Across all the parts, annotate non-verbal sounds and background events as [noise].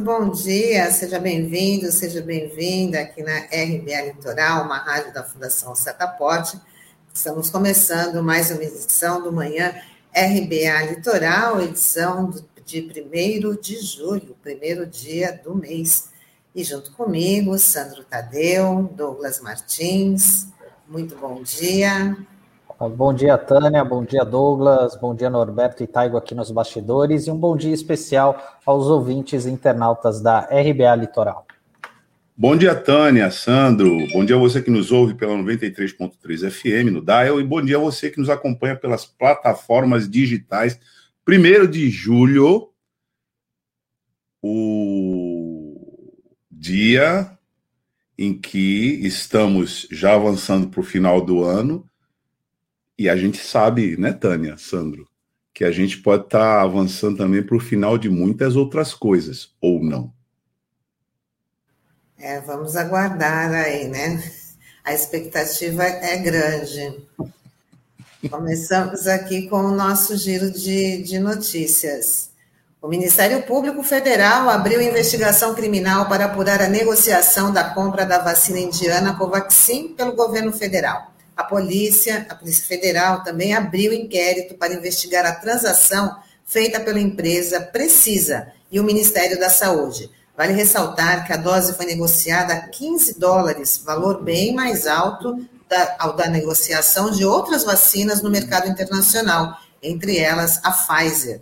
muito bom dia, seja bem-vindo, seja bem-vinda aqui na RBA Litoral, uma rádio da Fundação Setaporte. Estamos começando mais uma edição do Manhã RBA Litoral, edição de 1 de julho, primeiro dia do mês. E junto comigo, Sandro Tadeu, Douglas Martins. Muito bom dia. Bom dia, Tânia. Bom dia, Douglas. Bom dia, Norberto e Taigo aqui nos bastidores. E um bom dia especial aos ouvintes internautas da RBA Litoral. Bom dia, Tânia, Sandro. Bom dia a você que nos ouve pela 93.3 FM no Dial. E bom dia a você que nos acompanha pelas plataformas digitais. Primeiro de julho, o dia em que estamos já avançando para o final do ano e a gente sabe, né, Tânia, Sandro, que a gente pode estar tá avançando também para o final de muitas outras coisas, ou não. É, vamos aguardar aí, né? A expectativa é grande. Começamos aqui com o nosso giro de, de notícias. O Ministério Público Federal abriu investigação criminal para apurar a negociação da compra da vacina indiana Covaxin pelo governo federal. A polícia, a Polícia Federal também abriu inquérito para investigar a transação feita pela empresa Precisa e o Ministério da Saúde. Vale ressaltar que a dose foi negociada a 15 dólares, valor bem mais alto da, ao da negociação de outras vacinas no mercado internacional, entre elas a Pfizer.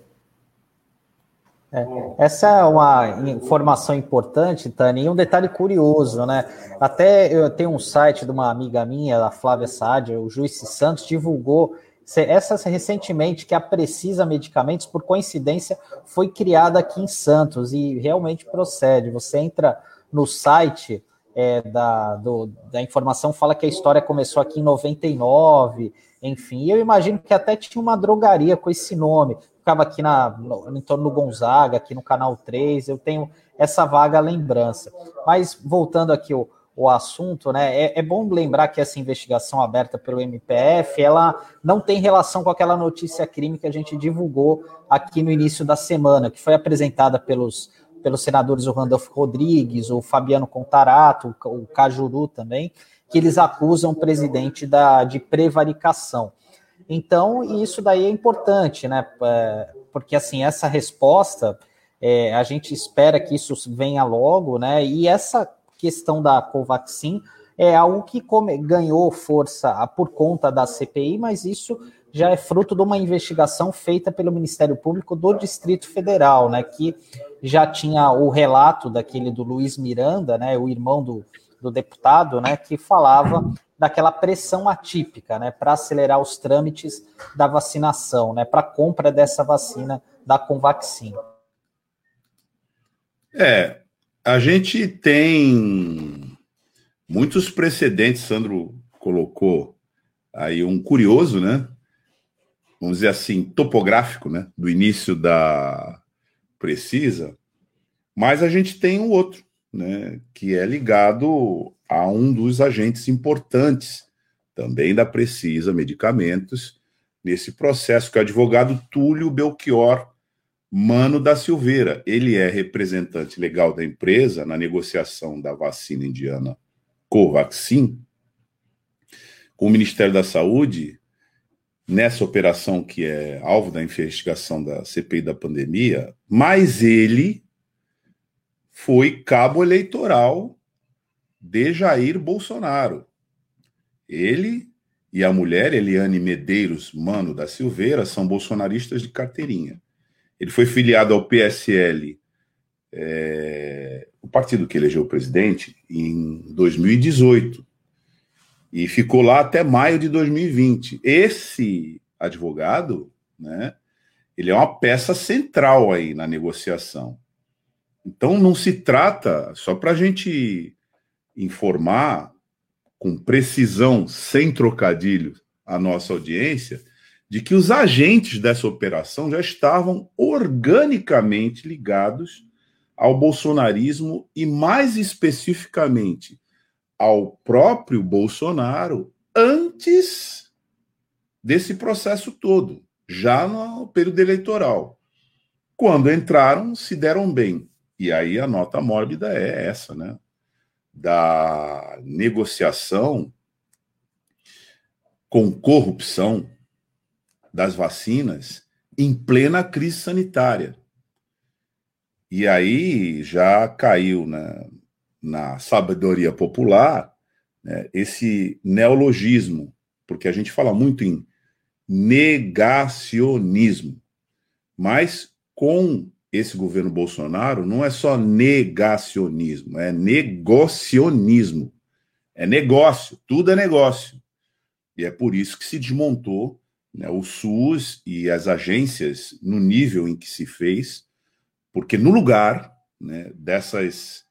É, essa é uma informação importante, Tani, e um detalhe curioso, né? Até eu tenho um site de uma amiga minha, a Flávia Sádia, o Juiz Santos, divulgou essa recentemente que a Precisa Medicamentos, por coincidência, foi criada aqui em Santos e realmente procede. Você entra no site é, da, do, da informação, fala que a história começou aqui em 99, enfim. Eu imagino que até tinha uma drogaria com esse nome ficava aqui na, no, em torno do Gonzaga, aqui no Canal 3, eu tenho essa vaga lembrança. Mas voltando aqui o, o assunto, né, é, é, bom lembrar que essa investigação aberta pelo MPF, ela não tem relação com aquela notícia crime que a gente divulgou aqui no início da semana, que foi apresentada pelos, pelos senadores o Randolfo Rodrigues, o Fabiano Contarato, o Cajuru também, que eles acusam o presidente da, de prevaricação. Então, isso daí é importante, né? É, porque assim, essa resposta, é, a gente espera que isso venha logo, né? E essa questão da Covaxin é algo que come, ganhou força por conta da CPI, mas isso já é fruto de uma investigação feita pelo Ministério Público do Distrito Federal, né? Que já tinha o relato daquele do Luiz Miranda, né? O irmão do, do deputado, né? Que falava daquela pressão atípica, né, para acelerar os trâmites da vacinação, né, para compra dessa vacina da Convaxin. É, a gente tem muitos precedentes, Sandro colocou aí um curioso, né? Vamos dizer assim, topográfico, né? Do início da Precisa, mas a gente tem um outro, né? Que é ligado a um dos agentes importantes também da Precisa Medicamentos nesse processo, que é o advogado Túlio Belchior Mano da Silveira. Ele é representante legal da empresa na negociação da vacina indiana Covaxin com o Ministério da Saúde nessa operação que é alvo da investigação da CPI da pandemia, mas ele foi cabo eleitoral de Jair Bolsonaro. Ele e a mulher, Eliane Medeiros Mano da Silveira, são bolsonaristas de carteirinha. Ele foi filiado ao PSL, é, o partido que elegeu o presidente, em 2018. E ficou lá até maio de 2020. Esse advogado, né, ele é uma peça central aí na negociação. Então não se trata, só para a gente informar com precisão, sem trocadilho, a nossa audiência, de que os agentes dessa operação já estavam organicamente ligados ao bolsonarismo e, mais especificamente, ao próprio Bolsonaro antes desse processo todo, já no período eleitoral. Quando entraram, se deram bem E aí a nota mórbida é essa, né? Da negociação com corrupção das vacinas em plena crise sanitária. E aí já caiu na, na sabedoria popular né, esse neologismo, porque a gente fala muito em negacionismo, mas com esse governo Bolsonaro não é só negacionismo, é negocionismo. É negócio, tudo é negócio. E é por isso que se desmontou né, o SUS e as agências no nível em que se fez, porque no lugar né, dessas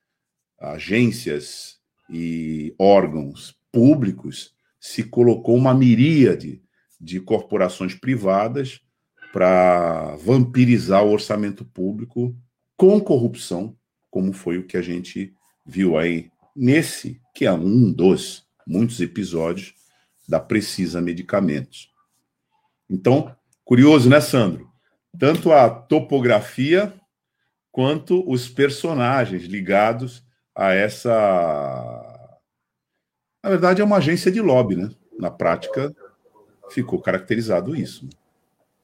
agências e órgãos públicos se colocou uma miríade de corporações privadas para vampirizar o orçamento público com corrupção, como foi o que a gente viu aí nesse, que é um dos muitos episódios da Precisa Medicamentos. Então, curioso, né, Sandro? Tanto a topografia quanto os personagens ligados a essa. Na verdade, é uma agência de lobby, né? Na prática, ficou caracterizado isso.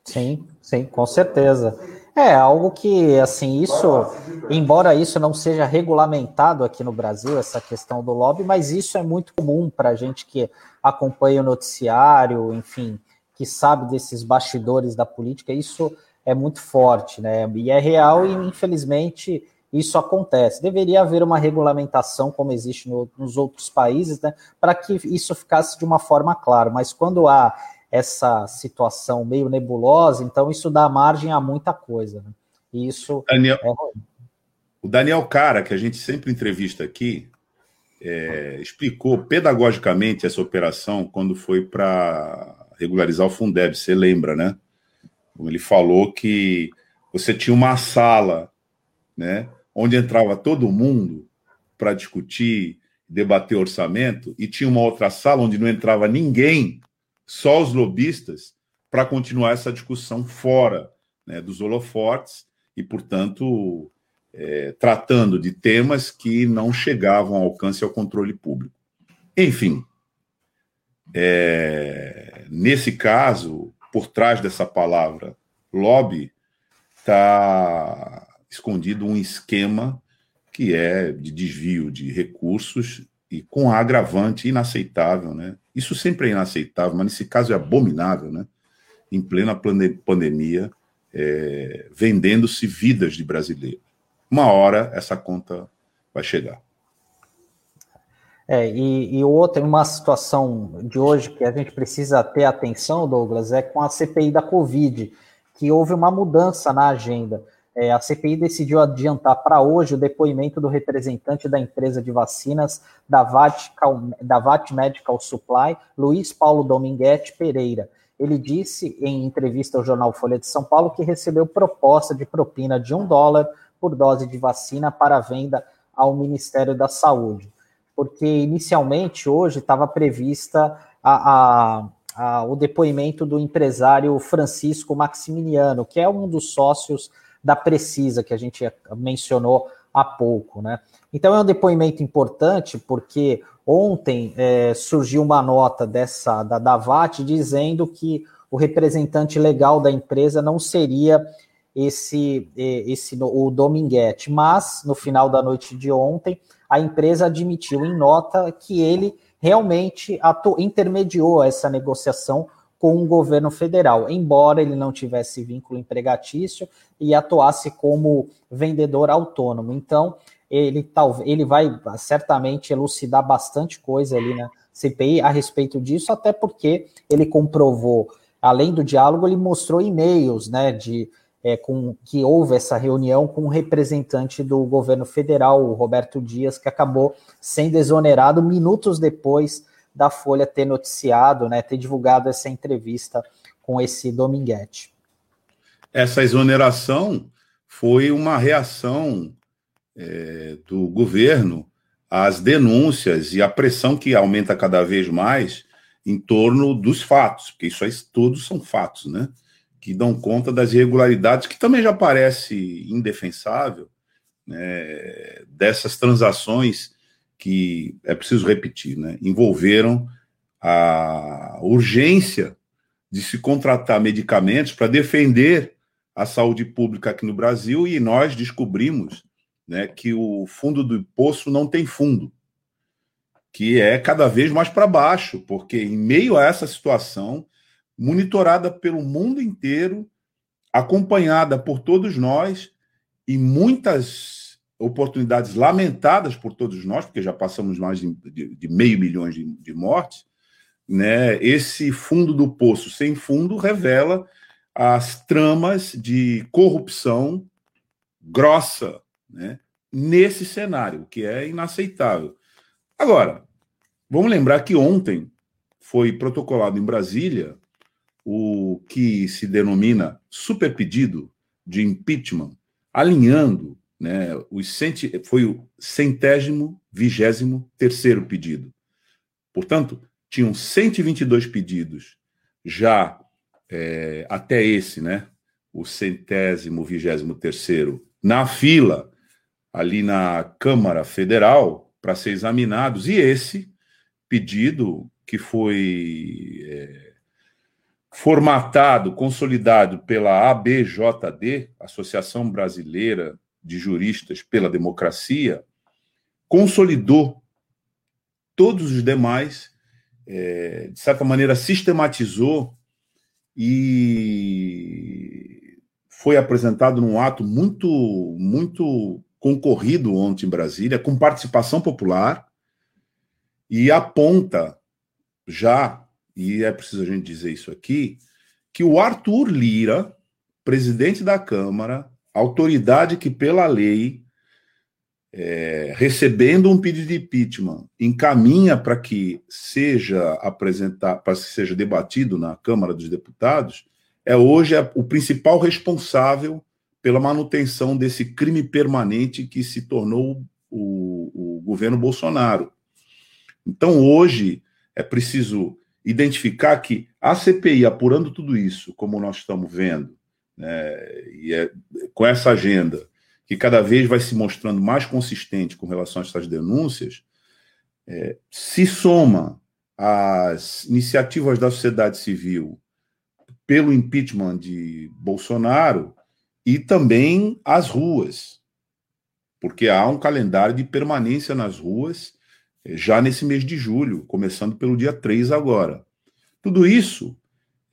Sim, sim, com certeza. É algo que, assim, isso, embora isso não seja regulamentado aqui no Brasil, essa questão do lobby, mas isso é muito comum para a gente que acompanha o noticiário, enfim, que sabe desses bastidores da política, isso é muito forte, né? E é real e, infelizmente, isso acontece. Deveria haver uma regulamentação, como existe no, nos outros países, né, para que isso ficasse de uma forma clara. Mas quando há essa situação meio nebulosa, então isso dá margem a muita coisa. Né? E isso Daniel, é. O Daniel Cara, que a gente sempre entrevista aqui, é, explicou pedagogicamente essa operação quando foi para regularizar o Fundeb, você lembra, né? Ele falou que você tinha uma sala, né? onde entrava todo mundo para discutir, debater orçamento, e tinha uma outra sala onde não entrava ninguém, só os lobistas, para continuar essa discussão fora né, dos holofotes e, portanto, é, tratando de temas que não chegavam ao alcance ao controle público. Enfim, é, nesse caso, por trás dessa palavra lobby, está escondido um esquema que é de desvio de recursos e com agravante inaceitável, né? Isso sempre é inaceitável, mas nesse caso é abominável, né? Em plena pandemia, é, vendendo-se vidas de brasileiros. Uma hora essa conta vai chegar. É, e, e outra, uma situação de hoje que a gente precisa ter atenção, Douglas, é com a CPI da Covid, que houve uma mudança na agenda. É, a CPI decidiu adiantar para hoje o depoimento do representante da empresa de vacinas da VAT, da VAT Medical Supply, Luiz Paulo Dominguete Pereira. Ele disse em entrevista ao jornal Folha de São Paulo que recebeu proposta de propina de um dólar por dose de vacina para venda ao Ministério da Saúde. Porque inicialmente hoje estava prevista a, a, a, o depoimento do empresário Francisco Maximiliano, que é um dos sócios da Precisa, que a gente mencionou há pouco, né? Então é um depoimento importante porque ontem é, surgiu uma nota dessa da, da VAT dizendo que o representante legal da empresa não seria esse esse o Dominguete, mas no final da noite de ontem a empresa admitiu em nota que ele realmente intermediou essa negociação com o governo federal, embora ele não tivesse vínculo empregatício e atuasse como vendedor autônomo. Então, ele ele vai certamente elucidar bastante coisa ali na CPI a respeito disso, até porque ele comprovou, além do diálogo, ele mostrou e-mails, né, de é, com que houve essa reunião com o um representante do governo federal, o Roberto Dias, que acabou sendo exonerado minutos depois da Folha ter noticiado, né, ter divulgado essa entrevista com esse Dominguete. Essa exoneração foi uma reação é, do governo às denúncias e à pressão que aumenta cada vez mais em torno dos fatos, porque isso aí todos são fatos, né? Que dão conta das irregularidades, que também já parece indefensável né, dessas transações que é preciso repetir, né, envolveram a urgência de se contratar medicamentos para defender a saúde pública aqui no Brasil e nós descobrimos né, que o fundo do poço não tem fundo, que é cada vez mais para baixo, porque em meio a essa situação, monitorada pelo mundo inteiro, acompanhada por todos nós e muitas oportunidades lamentadas por todos nós, porque já passamos mais de, de, meio milhão de, de mortes, né, esse fundo do poço sem fundo revela as tramas de corrupção grossa né, nesse cenário, que é inaceitável. Agora, vamos lembrar que ontem foi protocolado em Brasília o que se denomina super pedido de impeachment, alinhando né, os centi... foi o centésimo vigésimo terceiro pedido. Portanto, tinham 122 pedidos já é, até esse, né, o centésimo vigésimo terceiro, na fila ali na Câmara Federal para ser examinados, e esse pedido que foi é, formatado, consolidado pela ABJD, Associação Brasileira de Juristas pela Democracia, consolidou todos os demais, é, de certa maneira, sistematizou e foi apresentado num ato muito, muito concorrido ontem em Brasília, com participação popular, e aponta já, e é preciso a gente dizer isso aqui, que o Arthur Lira, presidente da Câmara, autoridade que pela lei, é, recebendo um pedido de impeachment, encaminha para que seja apresentado, para que seja debatido na Câmara dos Deputados, é hoje o principal responsável pela manutenção desse crime permanente que se tornou o, o governo Bolsonaro. Então, hoje, é preciso identificar que a CPI, apurando tudo isso, como nós estamos vendo, né, e é, com essa agenda, que cada vez vai se mostrando mais consistente com relação a essas denúncias, é, se soma às iniciativas da sociedade civil pelo impeachment de Bolsonaro, e também as ruas, porque há um calendário de permanência nas ruas eh, já nesse mês de julho, começando pelo dia 3 agora. Tudo isso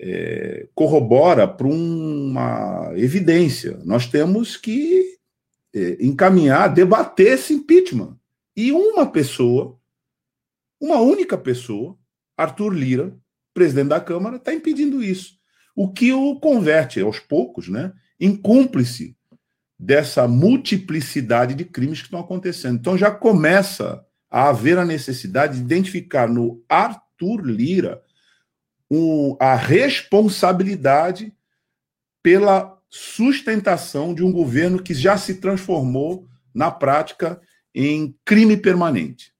é, corrobora para uma evidência. Nós temos que é, encaminhar, debater esse impeachment. E uma pessoa, uma única pessoa, Arthur Lira, presidente da Câmara, está impedindo isso. O que o converte aos poucos, né? em cúmplice dessa multiplicidade de crimes que estão acontecendo. Então já começa a haver a necessidade de identificar no Arthur Lira um, a responsabilidade pela sustentação de um governo que já se transformou na prática em crime permanente.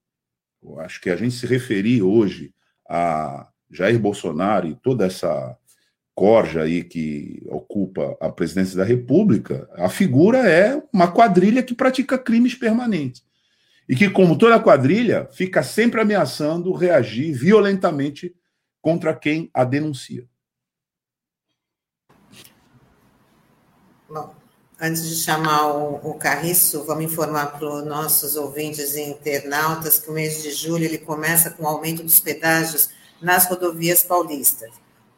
Eu acho que a gente se referir hoje a Jair Bolsonaro e toda essa corja aí que ocupa a presidência da República, a figura é uma quadrilha que pratica crimes permanentes. E que, como toda quadrilha, fica sempre ameaçando reagir violentamente contra quem a denuncia. Bom, antes de chamar o, o Carriço, vamos informar para os nossos ouvintes e internautas que o mês de julho ele começa com o aumento dos pedágios nas rodovias paulistas.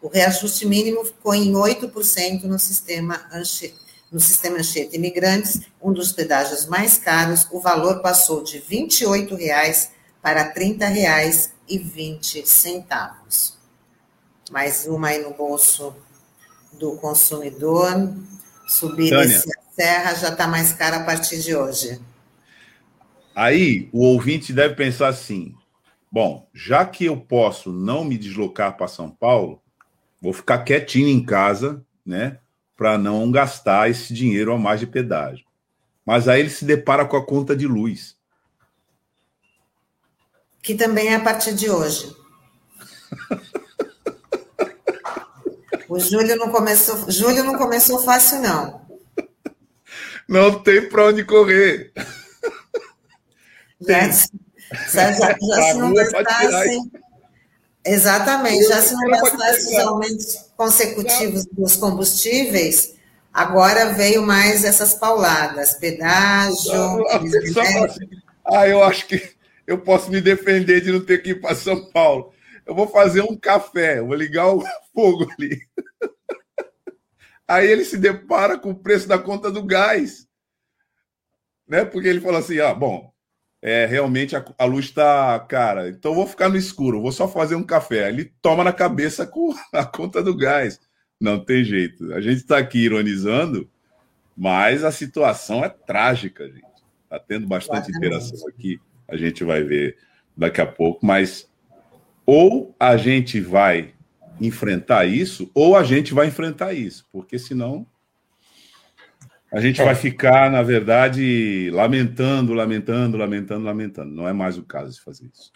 O reajuste mínimo ficou em 8% no sistema Anchieta. No sistema Anchieta Imigrantes, um dos pedágios mais caros, o valor passou de R$ 28,00 para R$ 30,20. Mais uma aí no bolso do consumidor. Subir Tânia, esse serra já está mais cara a partir de hoje. Aí o ouvinte deve pensar assim: bom, já que eu posso não me deslocar para São Paulo, Vou ficar quietinho em casa, né? Para não gastar esse dinheiro a mais de pedágio. Mas aí ele se depara com a conta de luz. Que também é a partir de hoje. o Júlio não começou, Júlio não começou fácil, não. Não tem para onde correr. Já, já, já, já se não bastasse. Exatamente, já se não bastasse os aumentos consecutivos dos combustíveis, agora veio mais essas pauladas, pedágio. Assim, ah, eu acho que eu posso me defender de não ter que ir para São Paulo. Eu vou fazer um café, vou ligar o [laughs] fogo ali. Aí ele se depara com o preço da conta do gás. Né? Porque ele falou assim: ah, bom, é, realmente a, a luz está cara, então vou ficar no escuro, vou só fazer um café. Ele toma na cabeça com [laughs] a conta do gás. Não tem jeito. A gente está aqui ironizando, mas a situação é trágica, gente. Está tendo bastante interação aqui, a gente vai ver daqui a pouco, mas ou a gente vai enfrentar isso, ou a gente vai enfrentar isso, porque senão a gente é. vai ficar, na verdade, lamentando, lamentando, lamentando, lamentando. Não é mais o caso de fazer isso.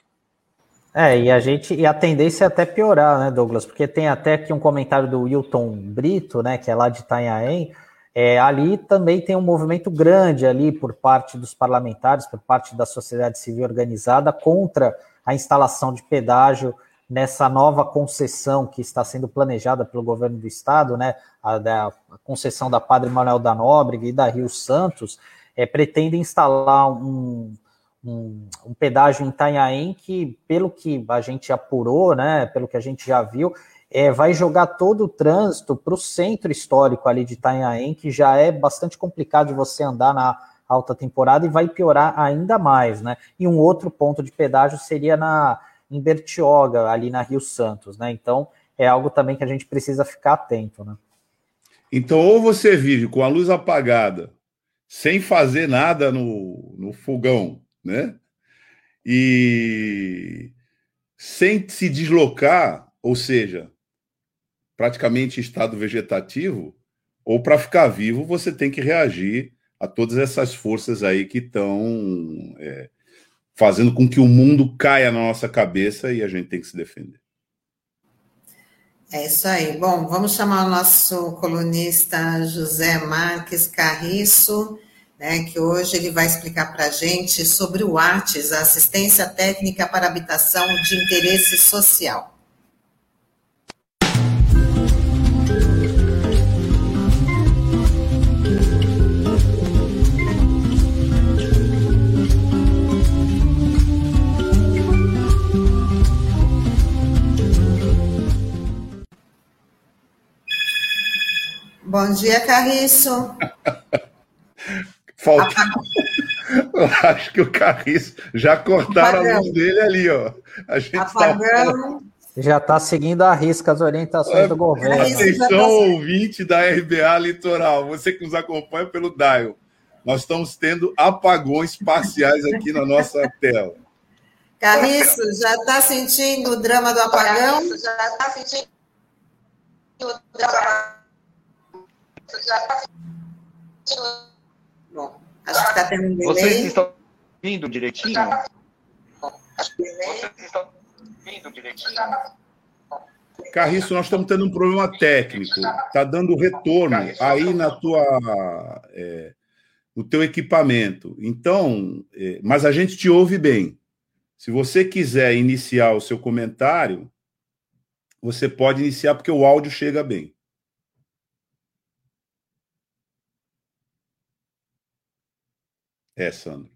É, e a gente e a tendência é até piorar, né, Douglas? Porque tem até aqui um comentário do Wilton Brito, né, que é lá de Itanhaém. É, ali também tem um movimento grande ali por parte dos parlamentares, por parte da sociedade civil organizada contra a instalação de pedágio nessa nova concessão que está sendo planejada pelo governo do estado, né, a, a concessão da Padre Manuel da Nóbrega e da Rio Santos, é, pretende instalar um, um, um, pedágio em Itanhaém que, pelo que a gente apurou, né, pelo que a gente já viu, é, vai jogar todo o trânsito para o centro histórico ali de Itanhaém, que já é bastante complicado de você andar na alta temporada e vai piorar ainda mais, né? E um outro ponto de pedágio seria na em Bertioga, ali na Rio Santos, né? Então é algo também que a gente precisa ficar atento, né? Então, ou você vive com a luz apagada, sem fazer nada no, no fogão, né? E sem se deslocar, ou seja, praticamente em estado vegetativo, ou para ficar vivo, você tem que reagir a todas essas forças aí que estão é, fazendo com que o mundo caia na nossa cabeça e a gente tem que se defender. É isso aí. Bom, vamos chamar o nosso colunista José Marques Carriço, né, que hoje ele vai explicar para a gente sobre o ARTES, a Assistência Técnica para Habitação de Interesse Social. Bom dia, Carriço. [laughs] Falta. Eu acho que o Carriço já cortaram Apagão. a luz dele ali, ó. A gente tá Apagão. Tá... Já está seguindo a risca as orientações é, do governo. Atenção, ouvinte da RBA Litoral, você que nos acompanha pelo Dial. Nós estamos tendo apagões parciais aqui na nossa tela. Carriço, já está sentindo o drama do apagão? Carriço, já está sentindo o drama Bom, acho que está tendo um delay. Vocês estão vindo direitinho? Vocês estão vindo direitinho? Carriço, nós estamos tendo um problema técnico. Está dando retorno aí na tua, é, no teu equipamento. Então, é, mas a gente te ouve bem. Se você quiser iniciar o seu comentário, você pode iniciar porque o áudio chega bem. É, Sandro.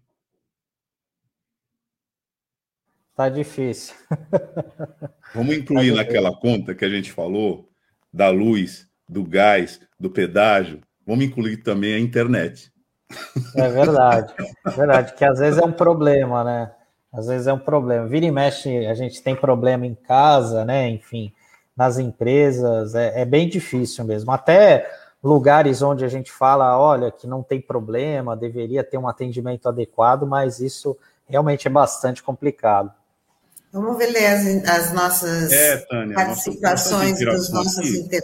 Tá difícil. [laughs] Vamos incluir tá naquela conta que a gente falou da luz, do gás, do pedágio. Vamos incluir também a internet. É verdade, [laughs] é verdade, que às vezes é um problema, né? Às vezes é um problema. Vira e mexe, a gente tem problema em casa, né? Enfim, nas empresas, é, é bem difícil mesmo. Até lugares onde a gente fala, olha, que não tem problema, deveria ter um atendimento adequado, mas isso realmente é bastante complicado. Vamos ver ler as, as nossas é, Tânia, participações dos nossos, inter,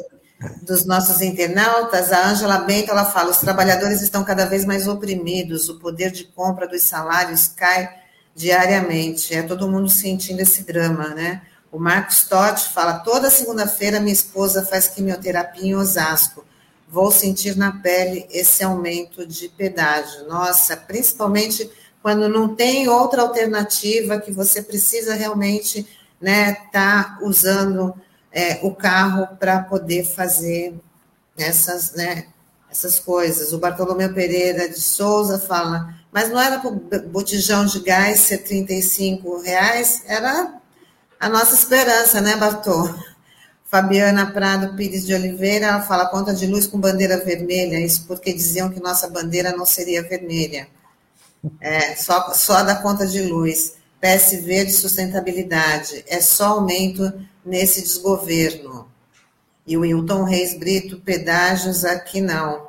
dos nossos internautas. A Ângela Bento ela fala: os trabalhadores estão cada vez mais oprimidos, o poder de compra dos salários cai diariamente. É todo mundo sentindo esse drama, né? O Marcos Totti fala: toda segunda-feira minha esposa faz quimioterapia em Osasco vou sentir na pele esse aumento de pedágio. Nossa, principalmente quando não tem outra alternativa que você precisa realmente né, tá usando é, o carro para poder fazer essas, né, essas coisas. O Bartolomeu Pereira de Souza fala, mas não era para o botijão de gás ser 35 reais? Era a nossa esperança, né, Bartô? Fabiana Prado Pires de Oliveira fala conta de luz com bandeira vermelha, isso porque diziam que nossa bandeira não seria vermelha. É, só, só da conta de luz. PSV de sustentabilidade, é só aumento nesse desgoverno. E o Hilton Reis Brito, pedágios aqui não.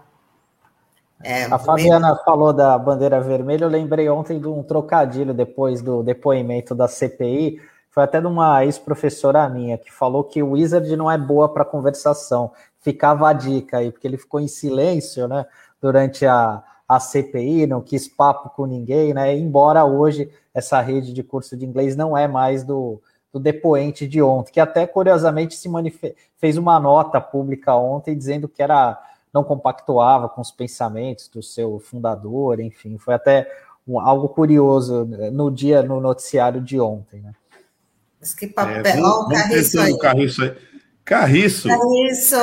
É, a Fabiana meio... falou da bandeira vermelha, eu lembrei ontem de um trocadilho depois do depoimento da CPI, foi até de uma ex-professora minha, que falou que o Wizard não é boa para conversação. Ficava a dica aí, porque ele ficou em silêncio, né, durante a, a CPI, não quis papo com ninguém, né, embora hoje essa rede de curso de inglês não é mais do, do depoente de ontem, que até curiosamente se fez uma nota pública ontem dizendo que era não compactuava com os pensamentos do seu fundador, enfim, foi até um, algo curioso no dia no noticiário de ontem, né? Mas que papel, é, vamos, Carriço aí. Carriço aí. Carriço. Carriço,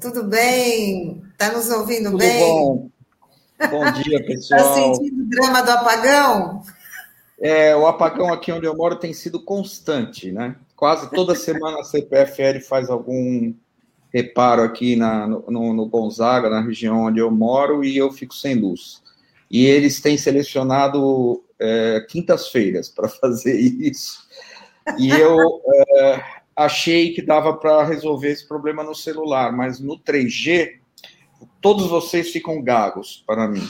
tudo bem? Tá nos ouvindo tudo bem? Bom. Bom dia, [laughs] tá pessoal. Está sentindo o drama do apagão? É, o apagão aqui onde eu moro tem sido constante, né? Quase toda [laughs] semana a CPFL faz algum reparo aqui na, no, no Gonzaga, na região onde eu moro, e eu fico sem luz. E eles têm selecionado é, quintas-feiras para [laughs] fazer isso. E eu é, achei que dava para resolver esse problema no celular, mas no 3G, todos vocês ficam gagos para mim.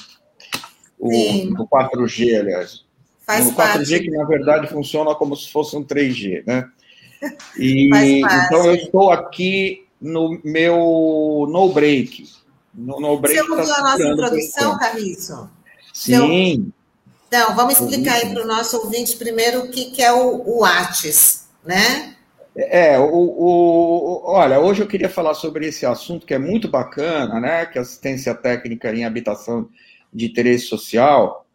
O, no 4G, aliás. Faz no 4G parte. que na verdade funciona como se fosse um 3G, né? [laughs] E então eu estou aqui no meu no break. No, no break Você ouviu tá a nossa introdução, Carriço? Sim. Então, vamos explicar aí para o nosso ouvinte primeiro o que, que é o, o ATES, né? É, o, o, olha, hoje eu queria falar sobre esse assunto que é muito bacana, né? Que é assistência técnica em habitação de interesse social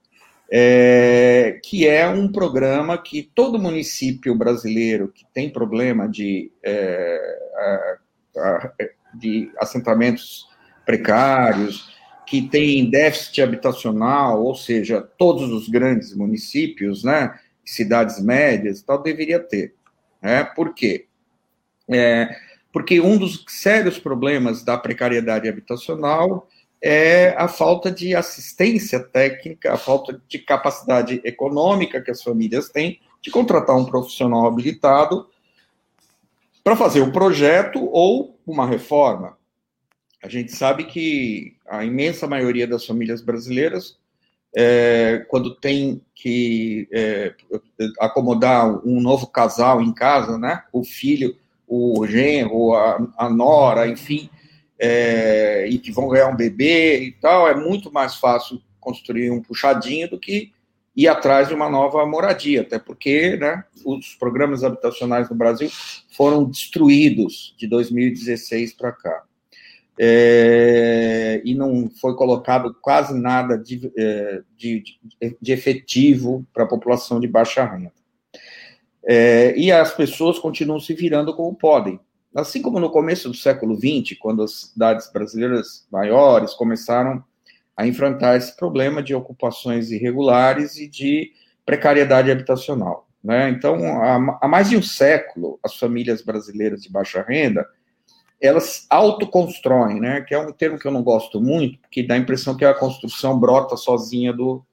é, que é um programa que todo município brasileiro que tem problema de, é, de assentamentos precários, que tem déficit habitacional, ou seja, todos os grandes municípios, né, cidades médias, tal, deveria ter. Né? Por quê? É, porque um dos sérios problemas da precariedade habitacional é a falta de assistência técnica, a falta de capacidade econômica que as famílias têm de contratar um profissional habilitado para fazer um projeto ou uma reforma. A gente sabe que a imensa maioria das famílias brasileiras, é, quando tem que é, acomodar um novo casal em casa, né, o filho, o genro, a, a nora, enfim, é, e que vão ganhar um bebê e tal, é muito mais fácil construir um puxadinho do que ir atrás de uma nova moradia, até porque né, os programas habitacionais no Brasil foram destruídos de 2016 para cá. É, e não foi colocado quase nada de, é, de, de efetivo para a população de baixa renda. É, e as pessoas continuam se virando como podem. Assim como no começo do século XX, quando as cidades brasileiras maiores começaram a enfrentar esse problema de ocupações irregulares e de precariedade habitacional. Né? Então, há, mais de um século, as famílias brasileiras de baixa renda elas autoconstroem, né? Que é um termo que eu não gosto muito, porque dá a impressão que a construção brota sozinha do,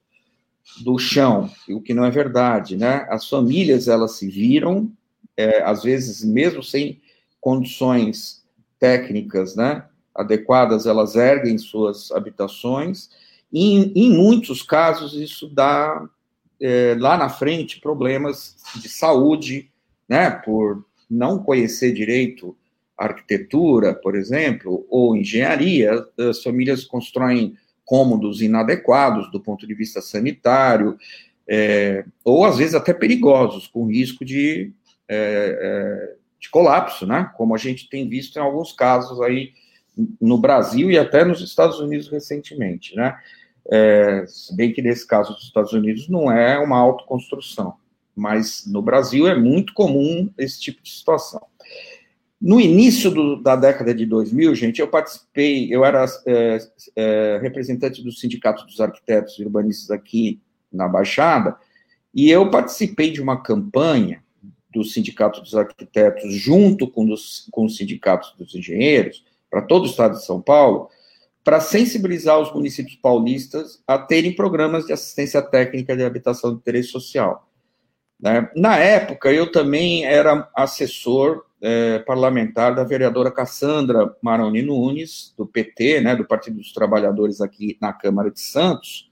do chão, o que não é verdade, né? As famílias elas se viram, é, às vezes mesmo sem condições técnicas né, adequadas, elas erguem suas habitações, e em, muitos casos isso dá é, lá na frente problemas de saúde, né, por não conhecer direito arquitetura, por exemplo, ou engenharia, as famílias constroem cômodos inadequados do ponto de vista sanitário, é, ou às vezes até perigosos, com risco de é, é, de colapso, né? Como a gente tem visto em alguns casos aí no Brasil e até nos Estados Unidos recentemente, né? É, se bem que nesse caso dos Estados Unidos não é uma autoconstrução, mas no Brasil é muito comum esse tipo de situação. No início do, da década de 2000, gente, eu participei, eu era é, é, representante do Sindicato dos Arquitetos e Urbanistas aqui na Baixada, e eu participei de uma campanha do Sindicato dos Arquitetos junto com, dos, com os sindicatos dos engenheiros, para todo o estado de São Paulo, para sensibilizar os municípios paulistas a terem programas de assistência técnica de habitação de interesse social. Né? Na época, eu também era assessor é, parlamentar da vereadora Cassandra Maroni Nunes, do PT, né, do Partido dos Trabalhadores aqui na Câmara de Santos,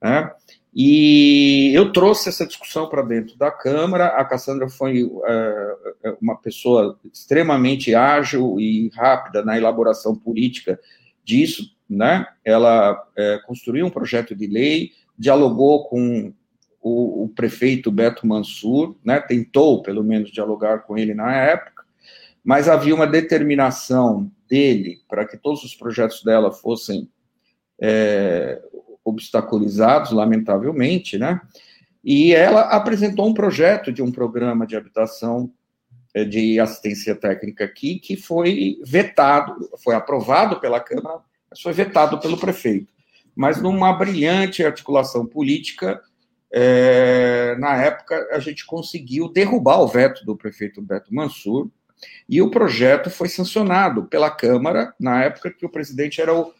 né, e eu trouxe essa discussão para dentro da Câmara. A Cassandra foi é, uma pessoa extremamente ágil e rápida na elaboração política disso, né? Ela é, construiu um projeto de lei, dialogou com o, o, prefeito Beto Mansur, né? Tentou, pelo menos, dialogar com ele na época, mas havia uma determinação dele para que todos os projetos dela fossem é, obstaculizados, lamentavelmente, né? E ela apresentou um projeto de um programa de habitação é, de assistência técnica aqui, que foi vetado, foi aprovado pela Câmara, mas foi vetado pelo prefeito. Mas numa brilhante articulação política, é, na época a gente conseguiu derrubar o veto do prefeito Beto Mansur, e o projeto foi sancionado pela Câmara, na época que o presidente era o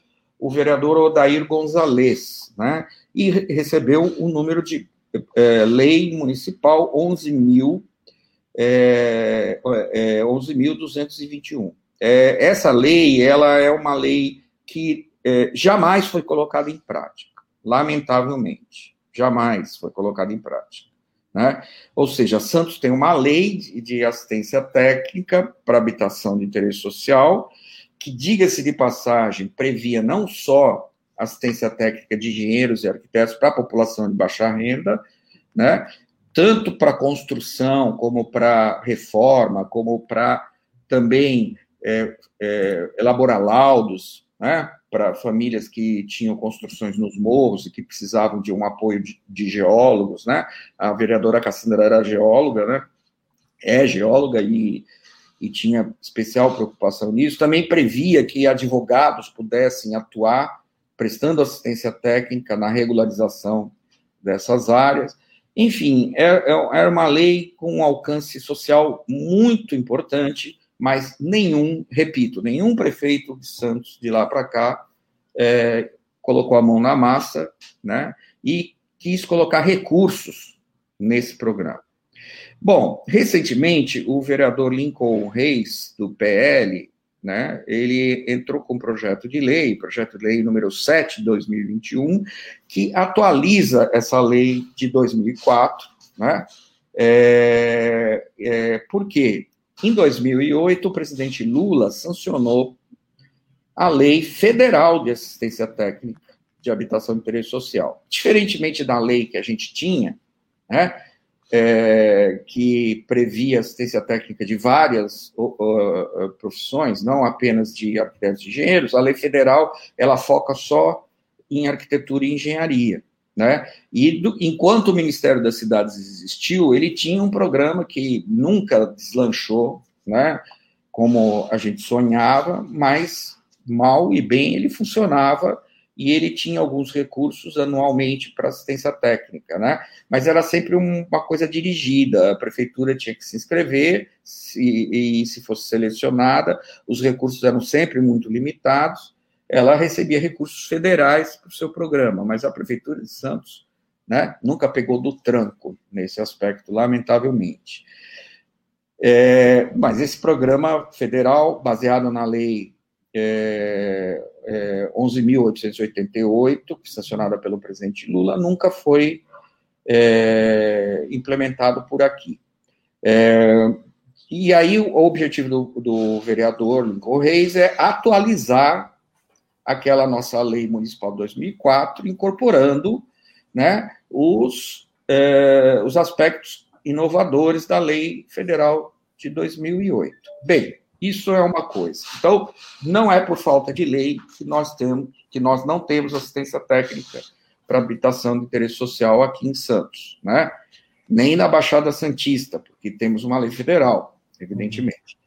o vereador Odair Gonzalez, né, e recebeu o um número de é, lei municipal 11 mil, é, é, 11.221. É, essa lei, ela é uma lei que é, jamais foi colocada em prática, lamentavelmente, jamais foi colocada em prática. Né? Ou seja, Santos tem uma lei de assistência técnica para habitação de interesse social, que, diga-se de passagem, previa não só assistência técnica de engenheiros e arquitetos para a população de baixa renda, né, tanto para construção, como para reforma, como para também é, é, elaborar laudos né, para famílias que tinham construções nos morros e que precisavam de um apoio de, de geólogos. Né? A vereadora Cassandra era geóloga, né? é geóloga e e tinha especial preocupação nisso, também previa que advogados pudessem atuar prestando assistência técnica na regularização dessas áreas. Enfim, é, é, era uma lei com um alcance social muito importante, mas nenhum, repito, nenhum prefeito de Santos de lá para cá é, colocou a mão na massa né, e quis colocar recursos nesse programa. Bom, recentemente, o vereador Lincoln Reis, do PL, né, ele entrou com um projeto de lei, projeto de lei número 7 de 2021, que atualiza essa lei de 2004, né, é, é, por quê? Em 2008, o presidente Lula sancionou a Lei Federal de Assistência Técnica de Habitação de Interesse Social. Diferentemente da lei que a gente tinha, né, é, que previa assistência técnica de várias uh, profissões, não apenas de arquitetos e engenheiros, a lei federal ela foca só em arquitetura e engenharia. Né? E do, enquanto o Ministério das Cidades existiu, ele tinha um programa que nunca deslanchou, né? como a gente sonhava, mas mal e bem ele funcionava e ele tinha alguns recursos anualmente para assistência técnica, né? Mas era sempre uma coisa dirigida, a prefeitura tinha que se inscrever se, e se fosse selecionada, os recursos eram sempre muito limitados, ela recebia recursos federais para o seu programa, mas a prefeitura de Santos né, nunca pegou do tranco nesse aspecto, lamentavelmente. É, mas esse programa federal, baseado na lei é, é, 11.888, sancionada pelo presidente Lula, nunca foi é, implementado por aqui. É, e aí o objetivo do, do vereador Lincoln Reis é atualizar aquela nossa lei municipal de 2004, incorporando né, os, é, os aspectos inovadores da lei federal de 2008. Bem, Isso é uma coisa. Então, não é por falta de lei que nós temos, que nós não temos assistência técnica para habitação de interesse social aqui em Santos, né? Nem na Baixada Santista, porque temos uma lei federal, evidentemente.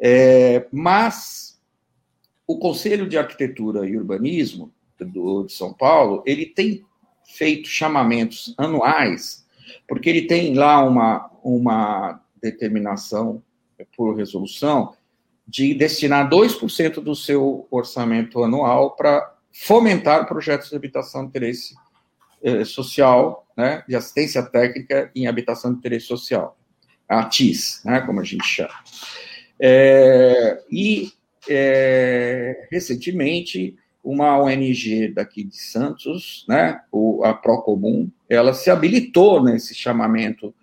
É, mas o Conselho de Arquitetura e Urbanismo do, de São Paulo, ele tem feito chamamentos anuais, porque ele tem lá uma, uma determinação por resolução de destinar 2% do seu orçamento anual para fomentar projetos de habitação de interesse eh, social, né, de assistência técnica em habitação de interesse social, a TIS, né, como a gente chama. É, e, é, recentemente, uma ONG daqui de Santos, né, a Procomum, ela se habilitou nesse chamamento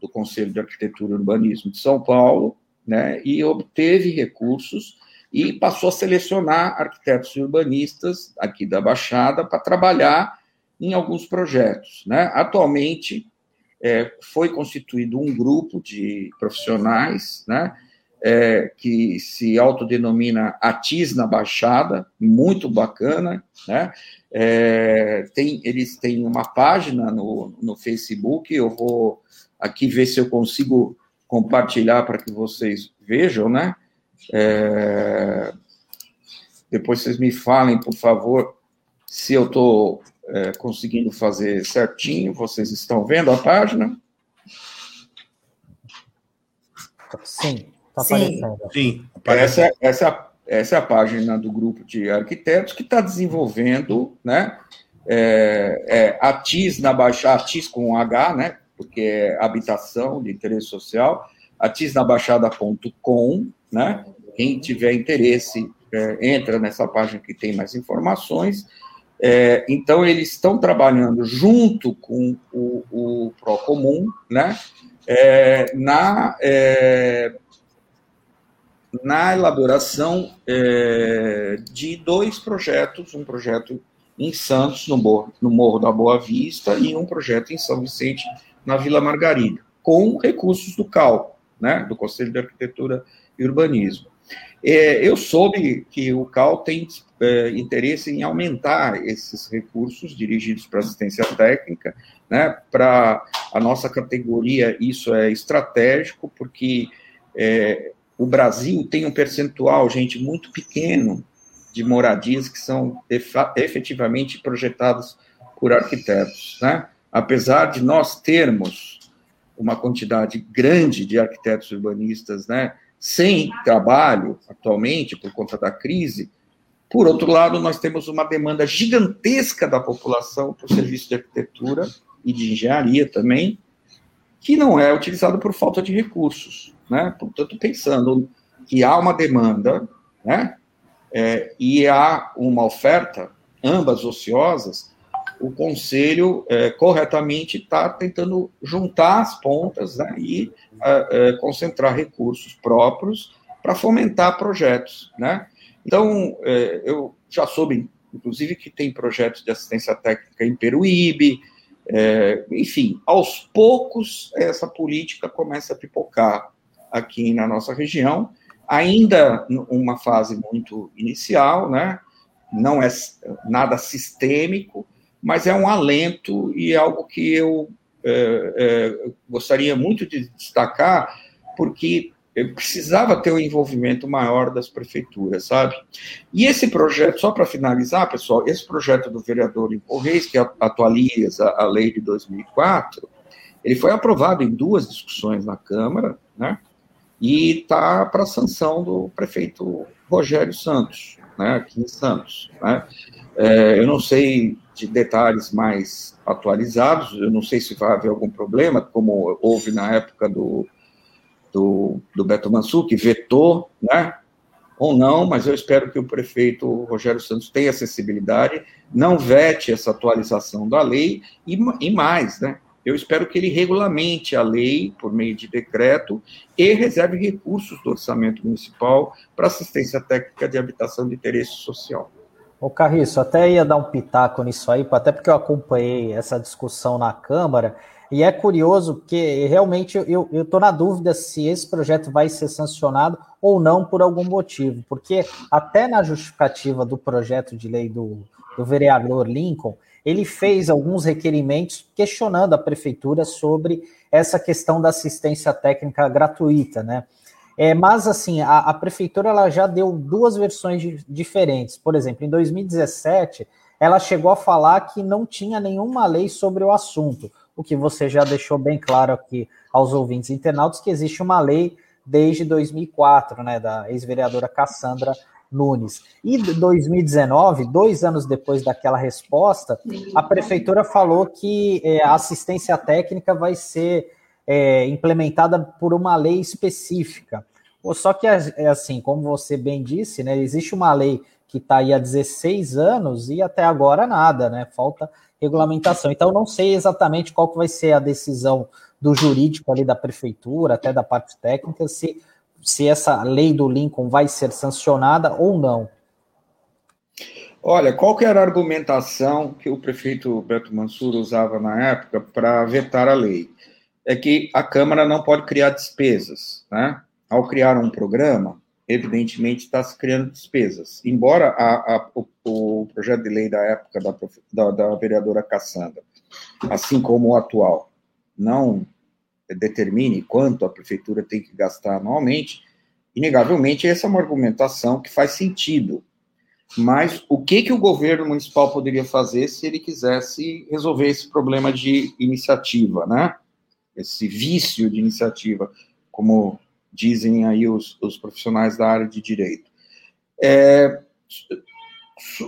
do Conselho de Arquitetura e Urbanismo de São Paulo, né, e obteve recursos e passou a selecionar arquitetos e urbanistas aqui da Baixada para trabalhar em alguns projetos. Né? Atualmente, é, foi constituído um grupo de profissionais né, é, que se autodenomina Atis na Baixada, muito bacana. Né? É, tem, eles têm uma página no, no Facebook, eu vou aqui ver se eu consigo compartilhar para que vocês vejam, né? É... Depois vocês me falem, por favor, se eu estou é, conseguindo fazer certinho. Vocês estão vendo a página? Sim, está aparecendo. Sim, essa, essa, essa é a página do grupo de arquitetos que está desenvolvendo, né? É, é, a TIS na Baixada, TIS com H, né? porque é habitação de interesse social, atisnabaixada.com, né? Quem tiver interesse, é, entra nessa página que tem mais informações. É, então, eles estão trabalhando junto com o, o Procomum, né? É, na, é, na elaboração é, de dois projetos, um projeto em Santos, no Morro, no Morro da Boa Vista, e um projeto em São Vicente na Vila Margarida, com recursos do CAL, né, do Conselho de Arquitetura e Urbanismo. É, eu soube que o CAL tem é, interesse em aumentar esses recursos dirigidos para assistência técnica, né, para a nossa categoria isso é estratégico, porque é, o Brasil tem um percentual, gente, muito pequeno de moradias que são efetivamente projetadas por arquitetos, né? apesar de nós termos uma quantidade grande de arquitetos urbanistas, né, sem trabalho atualmente por conta da crise, por outro lado, nós temos uma demanda gigantesca da população por serviço de arquitetura e de engenharia também, que não é utilizado por falta de recursos, né? Portanto, pensando que há uma demanda, né? É, e há uma oferta, ambas ociosas, o Conselho é, corretamente está tentando juntar as pontas né, e é, é, concentrar recursos próprios para fomentar projetos. Né? Então, é, eu já soube, inclusive, que tem projetos de assistência técnica em Peruíbe, é, enfim, aos poucos essa política começa a pipocar aqui na nossa região, ainda uma fase muito inicial, né? não é nada sistêmico, mas é um alento e é algo que eu é, é, gostaria muito de destacar, porque precisava ter um envolvimento maior das prefeituras, sabe? E esse projeto, só para finalizar, pessoal, esse projeto do vereador Reis, que atualiza a lei de 2004, ele foi aprovado em duas discussões na Câmara, né? E está para sanção do prefeito Rogério Santos, né? Aqui em Santos, né? É, eu não sei de detalhes mais atualizados. Eu não sei se vai haver algum problema, como houve na época do, do, do Beto Mansur, que vetou, né? Ou não, mas eu espero que o prefeito Rogério Santos tenha acessibilidade, não vete essa atualização da lei e, e mais, né? Eu espero que ele regulamente a lei por meio de decreto e reserve recursos do orçamento municipal para assistência técnica de habitação de interesse social. Ô Carriço, até ia dar um pitaco nisso aí, até porque eu acompanhei essa discussão na Câmara, e é curioso porque realmente eu estou na dúvida se esse projeto vai ser sancionado ou não por algum motivo, porque até na justificativa do projeto de lei do, do vereador Lincoln, ele fez alguns requerimentos questionando a prefeitura sobre essa questão da assistência técnica gratuita, né? É, mas assim, a, a, prefeitura ela já deu duas versões de, diferentes. Por exemplo, em 2017, ela chegou a falar que não tinha nenhuma lei sobre o assunto, o que você já deixou bem claro aqui aos ouvintes internautas que existe uma lei desde 2004, né, da ex-vereadora Cassandra Nunes. E 2019, dois anos depois daquela resposta, a prefeitura falou que é, a assistência técnica vai ser é, implementada por uma lei específica. Só que, é assim, como você bem disse, né, existe uma lei que está aí há 16 anos e até agora nada, né? Falta regulamentação. Então, não sei exatamente qual que vai ser a decisão do jurídico ali da prefeitura, até da parte técnica, se, se essa lei do Lincoln vai ser sancionada ou não. Olha, qual era a argumentação que o prefeito Beto Mansur usava na época para vetar a lei? É que a Câmara não pode criar despesas. Né? Ao criar um programa, evidentemente está se criando despesas. Embora a, a, o, o, projeto de lei da época da, da, da, vereadora Cassandra, assim como o atual, não determine quanto a prefeitura tem que gastar anualmente, inegavelmente essa é uma argumentação que faz sentido. Mas o que, que o governo municipal poderia fazer se ele quisesse resolver esse problema de iniciativa, né? Esse vício de iniciativa, como dizem aí os, os profissionais da área de direito. É,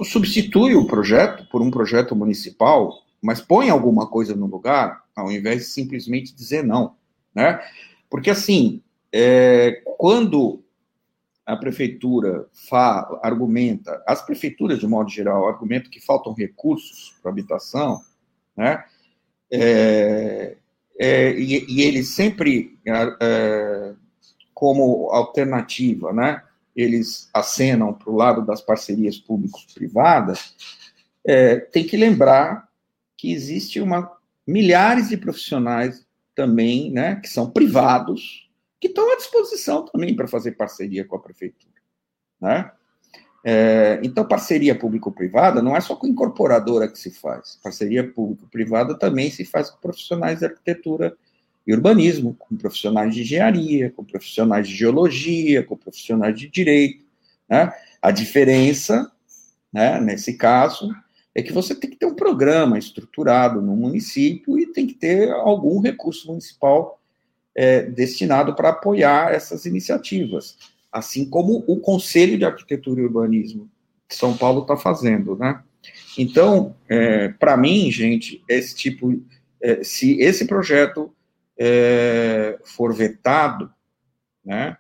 substitui o projeto por um projeto municipal, mas põe alguma coisa no lugar, ao invés de simplesmente dizer não, né? Porque assim, é, quando a prefeitura fa, argumenta, as prefeituras de modo geral argumentam que faltam recursos para habitação, né? É, é, e, e eles sempre, é, é, como alternativa, né, eles acenam para o lado das parcerias públicos-privadas, é, tem que lembrar que existe uma milhares de profissionais também, né, que são privados, que estão à disposição também para fazer parceria com a prefeitura, né? É, então, parceria público-privada não é só com incorporadora que se faz. Parceria público-privada também se faz com profissionais de arquitetura e urbanismo, com profissionais de engenharia, com profissionais de geologia, com profissionais de direito. Né? A diferença, né, nesse caso, é que você tem que ter um programa estruturado no município e tem que ter algum recurso municipal é, destinado para apoiar essas iniciativas assim como o Conselho de Arquitetura e Urbanismo de São Paulo está fazendo, né? Então, é, para mim, gente, esse tipo, é, se esse projeto é, for vetado, né,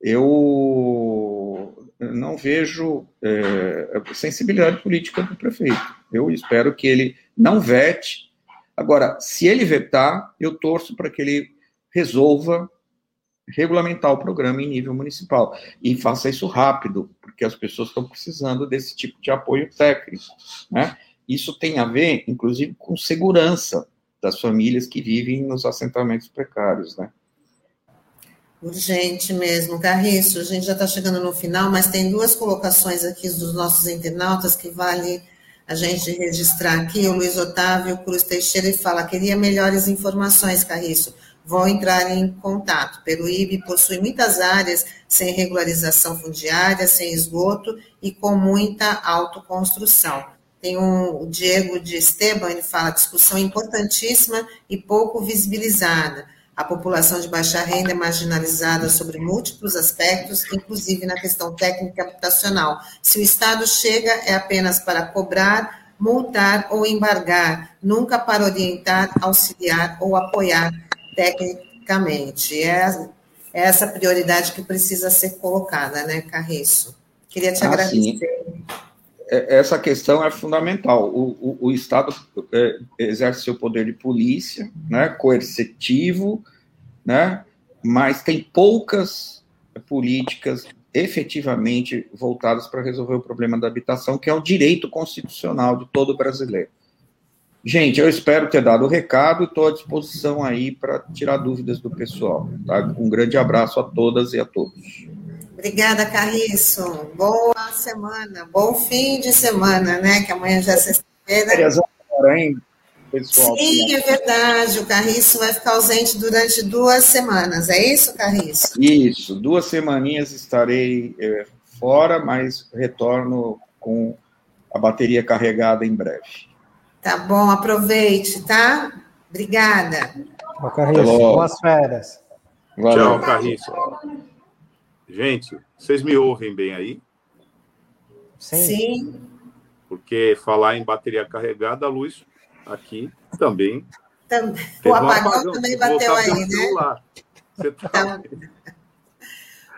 eu não vejo é, sensibilidade política do prefeito. Eu espero que ele não vete. Agora, se ele vetar, eu torço para que ele resolva regulamentar o programa em nível municipal. E faça isso rápido, porque as pessoas estão precisando desse tipo de apoio técnico. Né? Isso tem a ver, inclusive, com segurança das famílias que vivem nos assentamentos precários. Né? Urgente mesmo, Carriço. A gente já está chegando no final, mas tem duas colocações aqui dos nossos internautas que vale a gente registrar aqui. O Luiz Otávio Cruz Teixeira fala: queria melhores informações, Carriço vão entrar em contato. Peruíbe possui muitas áreas sem regularização fundiária, sem esgoto e com muita autoconstrução. Tem um, o Diego de Esteban, ele fala discussão importantíssima e pouco visibilizada. A população de baixa renda é marginalizada sobre múltiplos aspectos, inclusive na questão técnica habitacional. Se o Estado chega, é apenas para cobrar, multar ou embargar, nunca para orientar, auxiliar ou apoiar tecnicamente. É, é essa prioridade que precisa ser colocada, né, Carriço? Queria te ah, agradecer. Sim. É, essa questão é fundamental. O, o, o Estado é, exerce seu poder de polícia, né, coercitivo, né, mas tem poucas políticas efetivamente voltadas para resolver o problema da habitação, que é um direito constitucional de todo brasileiro. Gente, eu espero ter dado o recado e estou à disposição aí para tirar dúvidas do pessoal. Tá? Um grande abraço a todas e a todos. Obrigada, Carriço. Boa semana, bom fim de semana, né? Que amanhã já é sexta-feira. agora, hein, pessoal? Sim, é verdade. O Carriço vai ficar ausente durante duas semanas. É isso, Carriço? Isso. Duas semaninhas estarei é, fora, mas retorno com a bateria carregada em breve. Tá bom, aproveite, tá? Obrigada. Tchau, Carriço. Boas férias. Valeu. Tchau, Carriço. Gente, vocês me ouvem bem aí? Sim. Sim. Porque falar em bateria carregada, a luz aqui também. também. O apagão, apagão, também bateu aí, né? Você tá... [laughs]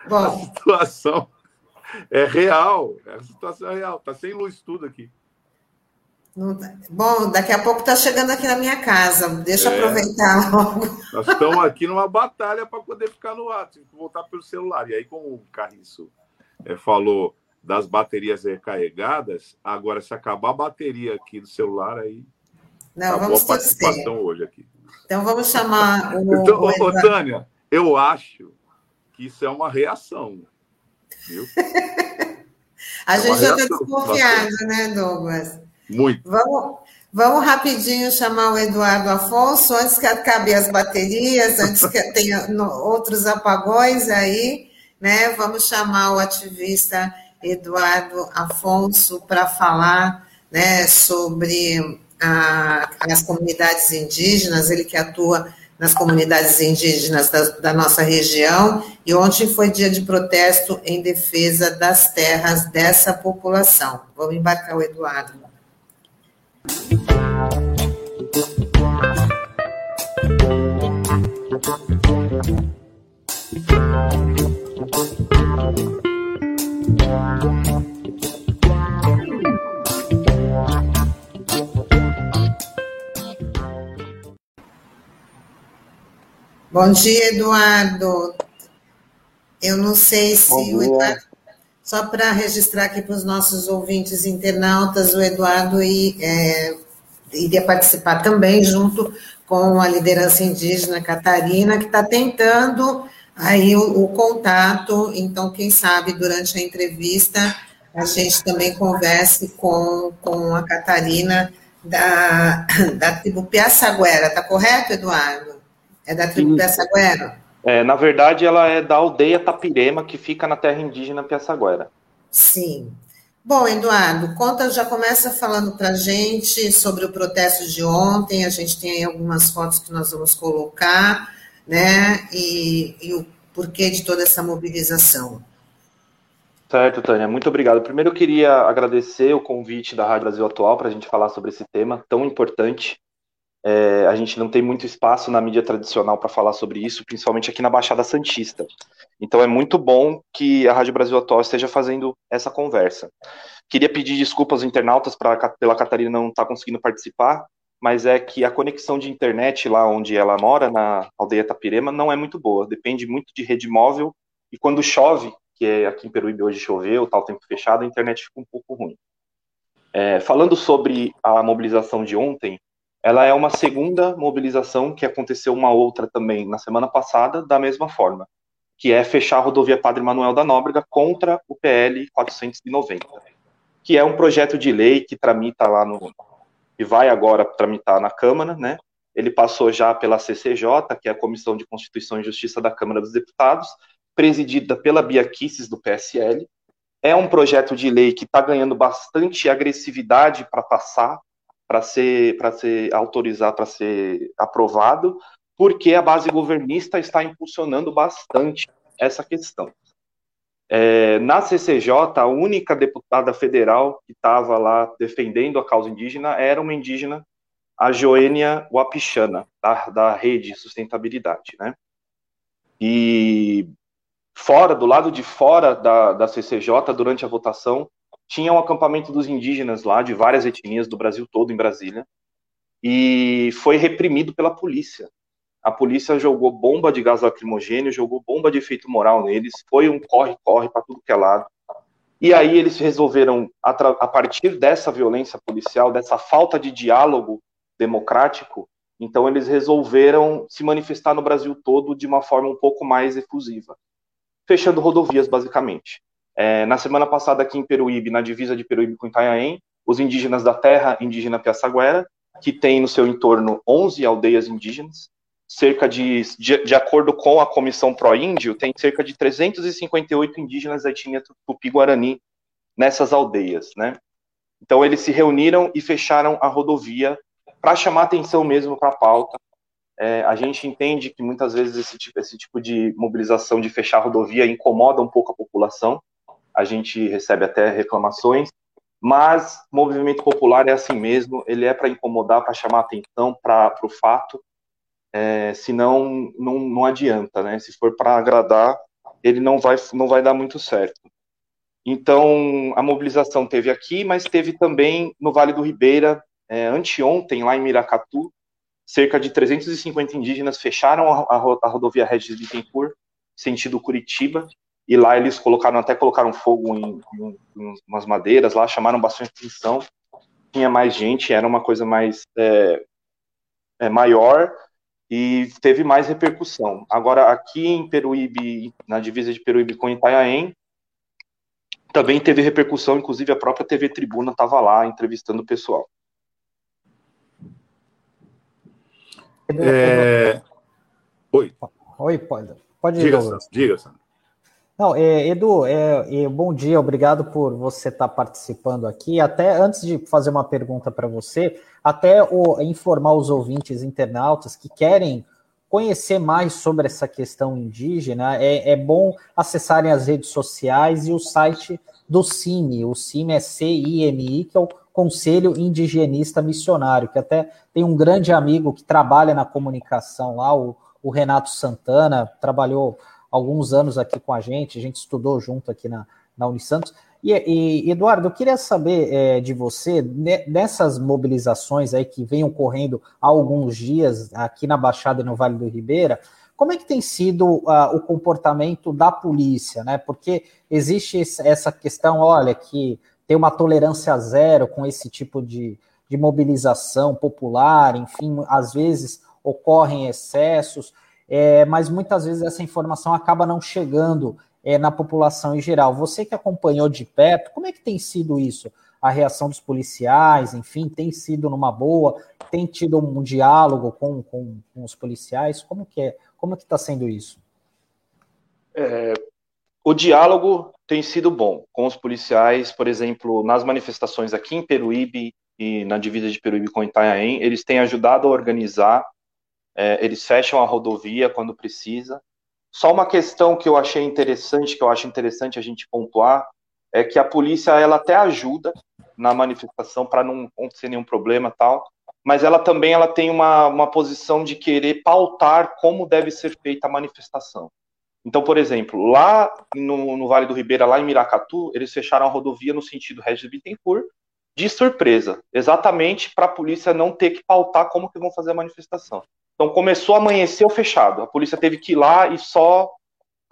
Então... Bom. A situação é real. A situação é real. Está sem luz tudo aqui. Bom, daqui a pouco está chegando aqui na minha casa. Deixa eu é, aproveitar logo. Nós estamos aqui numa batalha para poder ficar no ar, tem que voltar pelo celular. E aí, como o Carriço é, falou das baterias recarregadas, agora se acabar a bateria aqui do celular, aí Não, vamos a participação hoje aqui. Então vamos chamar o. [laughs] Então, ô, Tânia, eu acho que isso é uma reação. Viu? [laughs] a é gente já está desconfiado, né, Douglas? Muito. Vamos, vamos rapidinho chamar o Eduardo Afonso, antes que acabe as baterias, antes que [laughs] tenha outros apagões aí, né? Vamos chamar o ativista Eduardo Afonso para falar né, sobre a, as comunidades indígenas, ele que atua nas comunidades indígenas da, da, nossa região, e ontem foi dia de protesto em defesa das terras dessa população. Vamos embarcar o Eduardo. Bom dia, Eduardo. Eu não sei se o Eduardo só para registrar aqui para os nossos ouvintes internautas, o Eduardo é, iria participar também junto com a liderança indígena Catarina, que está tentando aí o, o, contato. Então, quem sabe durante a entrevista a gente também converse com, com a Catarina da, da tribo Piaçaguera. Tá correto, Eduardo? É da tribo Piaçaguera? É, na verdade, ela é da aldeia Tapirema, que fica na terra indígena Piaçaguera. Sim. Bom, Eduardo, conta, já começa falando para a gente sobre o protesto de ontem. A gente tem aí algumas fotos que nós vamos colocar, né? E, e o porquê de toda essa mobilização. Certo, Tânia, muito obrigado. Primeiro eu queria agradecer o convite da Rádio Brasil Atual para a gente falar sobre esse tema tão importante é, a gente não tem muito espaço na mídia tradicional para falar sobre isso, principalmente aqui na Baixada Santista. Então é muito bom que a Rádio Brasil Atual esteja fazendo essa conversa. Queria pedir desculpas aos internautas pra, pela Catarina não estar tá conseguindo participar, mas é que a conexão de internet lá onde ela mora, na aldeia Tapirema, não é muito boa. Depende muito de rede móvel e quando chove, que é aqui em Peruíbe hoje choveu, tal tempo fechado, a internet fica um pouco ruim. É, falando sobre a mobilização de ontem, ela é uma segunda mobilização que aconteceu uma outra também na semana passada, da mesma forma, que é fechar a rodovia Padre Manuel da Nóbrega contra o PL 490, que é um projeto de lei que tramita lá no e vai agora tramitar na Câmara, né? Ele passou já pela CCJ, que é a Comissão de Constituição e Justiça da Câmara dos Deputados, presidida pela Bia Kisses, do PSL. É um projeto de lei que está ganhando bastante agressividade para passar, para ser, para ser autorizado, para ser aprovado, porque a base governista está impulsionando bastante essa questão. É, na CCJ, a única deputada federal que estava lá defendendo a causa indígena era uma indígena, a Joênia Wapichana, da, da Rede Sustentabilidade, né? E fora, do lado de fora da, da CCJ, durante a votação, tinha um acampamento dos indígenas lá, de várias etnias do Brasil todo, em Brasília, e foi reprimido pela polícia. a polícia jogou bomba de gás lacrimogêneo, jogou bomba de efeito moral neles, foi um corre-corre para tudo que é lado. E aí eles resolveram, a partir dessa violência policial, dessa falta de diálogo democrático, então eles resolveram se manifestar no Brasil todo de uma forma um pouco mais efusiva, fechando rodovias, basicamente. É, na semana passada, aqui em Peruíbe, na divisa de Peruíbe com Itanhaém, os indígenas da terra indígena Piaçaguera, que tem no seu entorno 11 aldeias indígenas, cerca de, de, de acordo com a Comissão Pró-Índio, tem cerca de 358 indígenas da etnia Tupi-Guarani nessas aldeias, né? Então eles se reuniram e fecharam a rodovia para chamar atenção mesmo para a pauta. É, a gente entende que muitas vezes esse tipo, esse tipo de mobilização de fechar a rodovia incomoda um pouco a população. A gente recebe até reclamações, mas movimento popular é assim mesmo, ele é para incomodar, para chamar atenção para o fato, é, senão não, não adianta, né? Se for para agradar, ele não vai, não vai dar muito certo. Então, a mobilização teve aqui, mas teve também no Vale do Ribeira, é, anteontem, lá em Miracatu, cerca de 350 indígenas fecharam a, a, a rodovia Regis Bittencourt, sentido Curitiba, e lá eles colocaram, até colocaram fogo em, em, em umas madeiras lá, chamaram bastante atenção, tinha mais gente, era uma coisa mais é, é, maior e teve mais repercussão. Agora, aqui em Peruíbe, na divisa de Peruíbe com Itanhaém, também teve repercussão, inclusive a própria TV Tribuna estava lá entrevistando o pessoal. É... Oi. Oi, pode. Pode diga, Sandro. Diga, Sandro. Não, é, Edu, é, é, bom dia, obrigado por você estar tá participando aqui. Até antes de fazer uma pergunta para você, até o, informar os ouvintes internautas que querem conhecer mais sobre essa questão indígena, é, é bom acessarem as redes sociais e o site do CIMI. O CIMI é C-I-M-I, que é o Conselho Indigenista Missionário, que até tem um grande amigo que trabalha na comunicação lá, o, o Renato Santana, trabalhou alguns anos aqui com a gente, a gente estudou junto aqui na, na Unisantos. E, e Eduardo, eu queria saber é, de você, nessas mobilizações aí que vem ocorrendo há alguns dias aqui na Baixada e no Vale do Ribeira, como é que tem sido uh, o comportamento da polícia, né? Porque existe essa questão, olha, que tem uma tolerância zero com esse tipo de, de mobilização popular, enfim, às vezes ocorrem excessos é, mas muitas vezes essa informação acaba não chegando é, na população em geral. Você que acompanhou de perto, como é que tem sido isso? A reação dos policiais, enfim, tem sido numa boa? Tem tido um diálogo com, com, com os policiais? Como que é? Como que está sendo isso? É, o diálogo tem sido bom com os policiais, por exemplo, nas manifestações aqui em Peruíbe e na divisa de Peruíbe com Itanhaém, eles têm ajudado a organizar é, eles fecham a rodovia quando precisa. Só uma questão que eu achei interessante, que eu acho interessante a gente pontuar, é que a polícia ela até ajuda na manifestação para não acontecer nenhum problema tal, mas ela também ela tem uma, uma posição de querer pautar como deve ser feita a manifestação. Então, por exemplo, lá no, no Vale do Ribeira, lá em Miracatu, eles fecharam a rodovia no sentido Regis Bittencourt, de surpresa, exatamente para a polícia não ter que pautar como que vão fazer a manifestação. Então começou a amanhecer fechado. A polícia teve que ir lá e só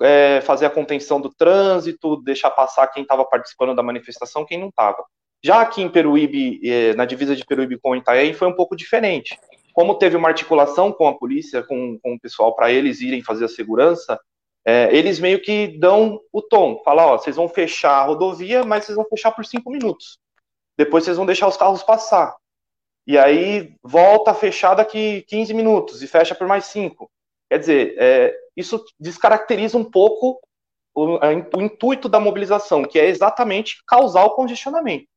é, fazer a contenção do trânsito, deixar passar quem estava participando da manifestação, quem não estava. Já aqui em Peruíbe, é, na divisa de Peruíbe com Itaém, foi um pouco diferente. Como teve uma articulação com a polícia, com, com o pessoal, para eles irem fazer a segurança, é, eles meio que dão o tom. Falar, ó, vocês vão fechar a rodovia, mas vocês vão fechar por cinco minutos. Depois vocês vão deixar os carros passar e aí volta fechar daqui 15 minutos e fecha por mais 5. Quer dizer, é, isso descaracteriza um pouco o, o, intuito da mobilização, que é exatamente causar o congestionamento.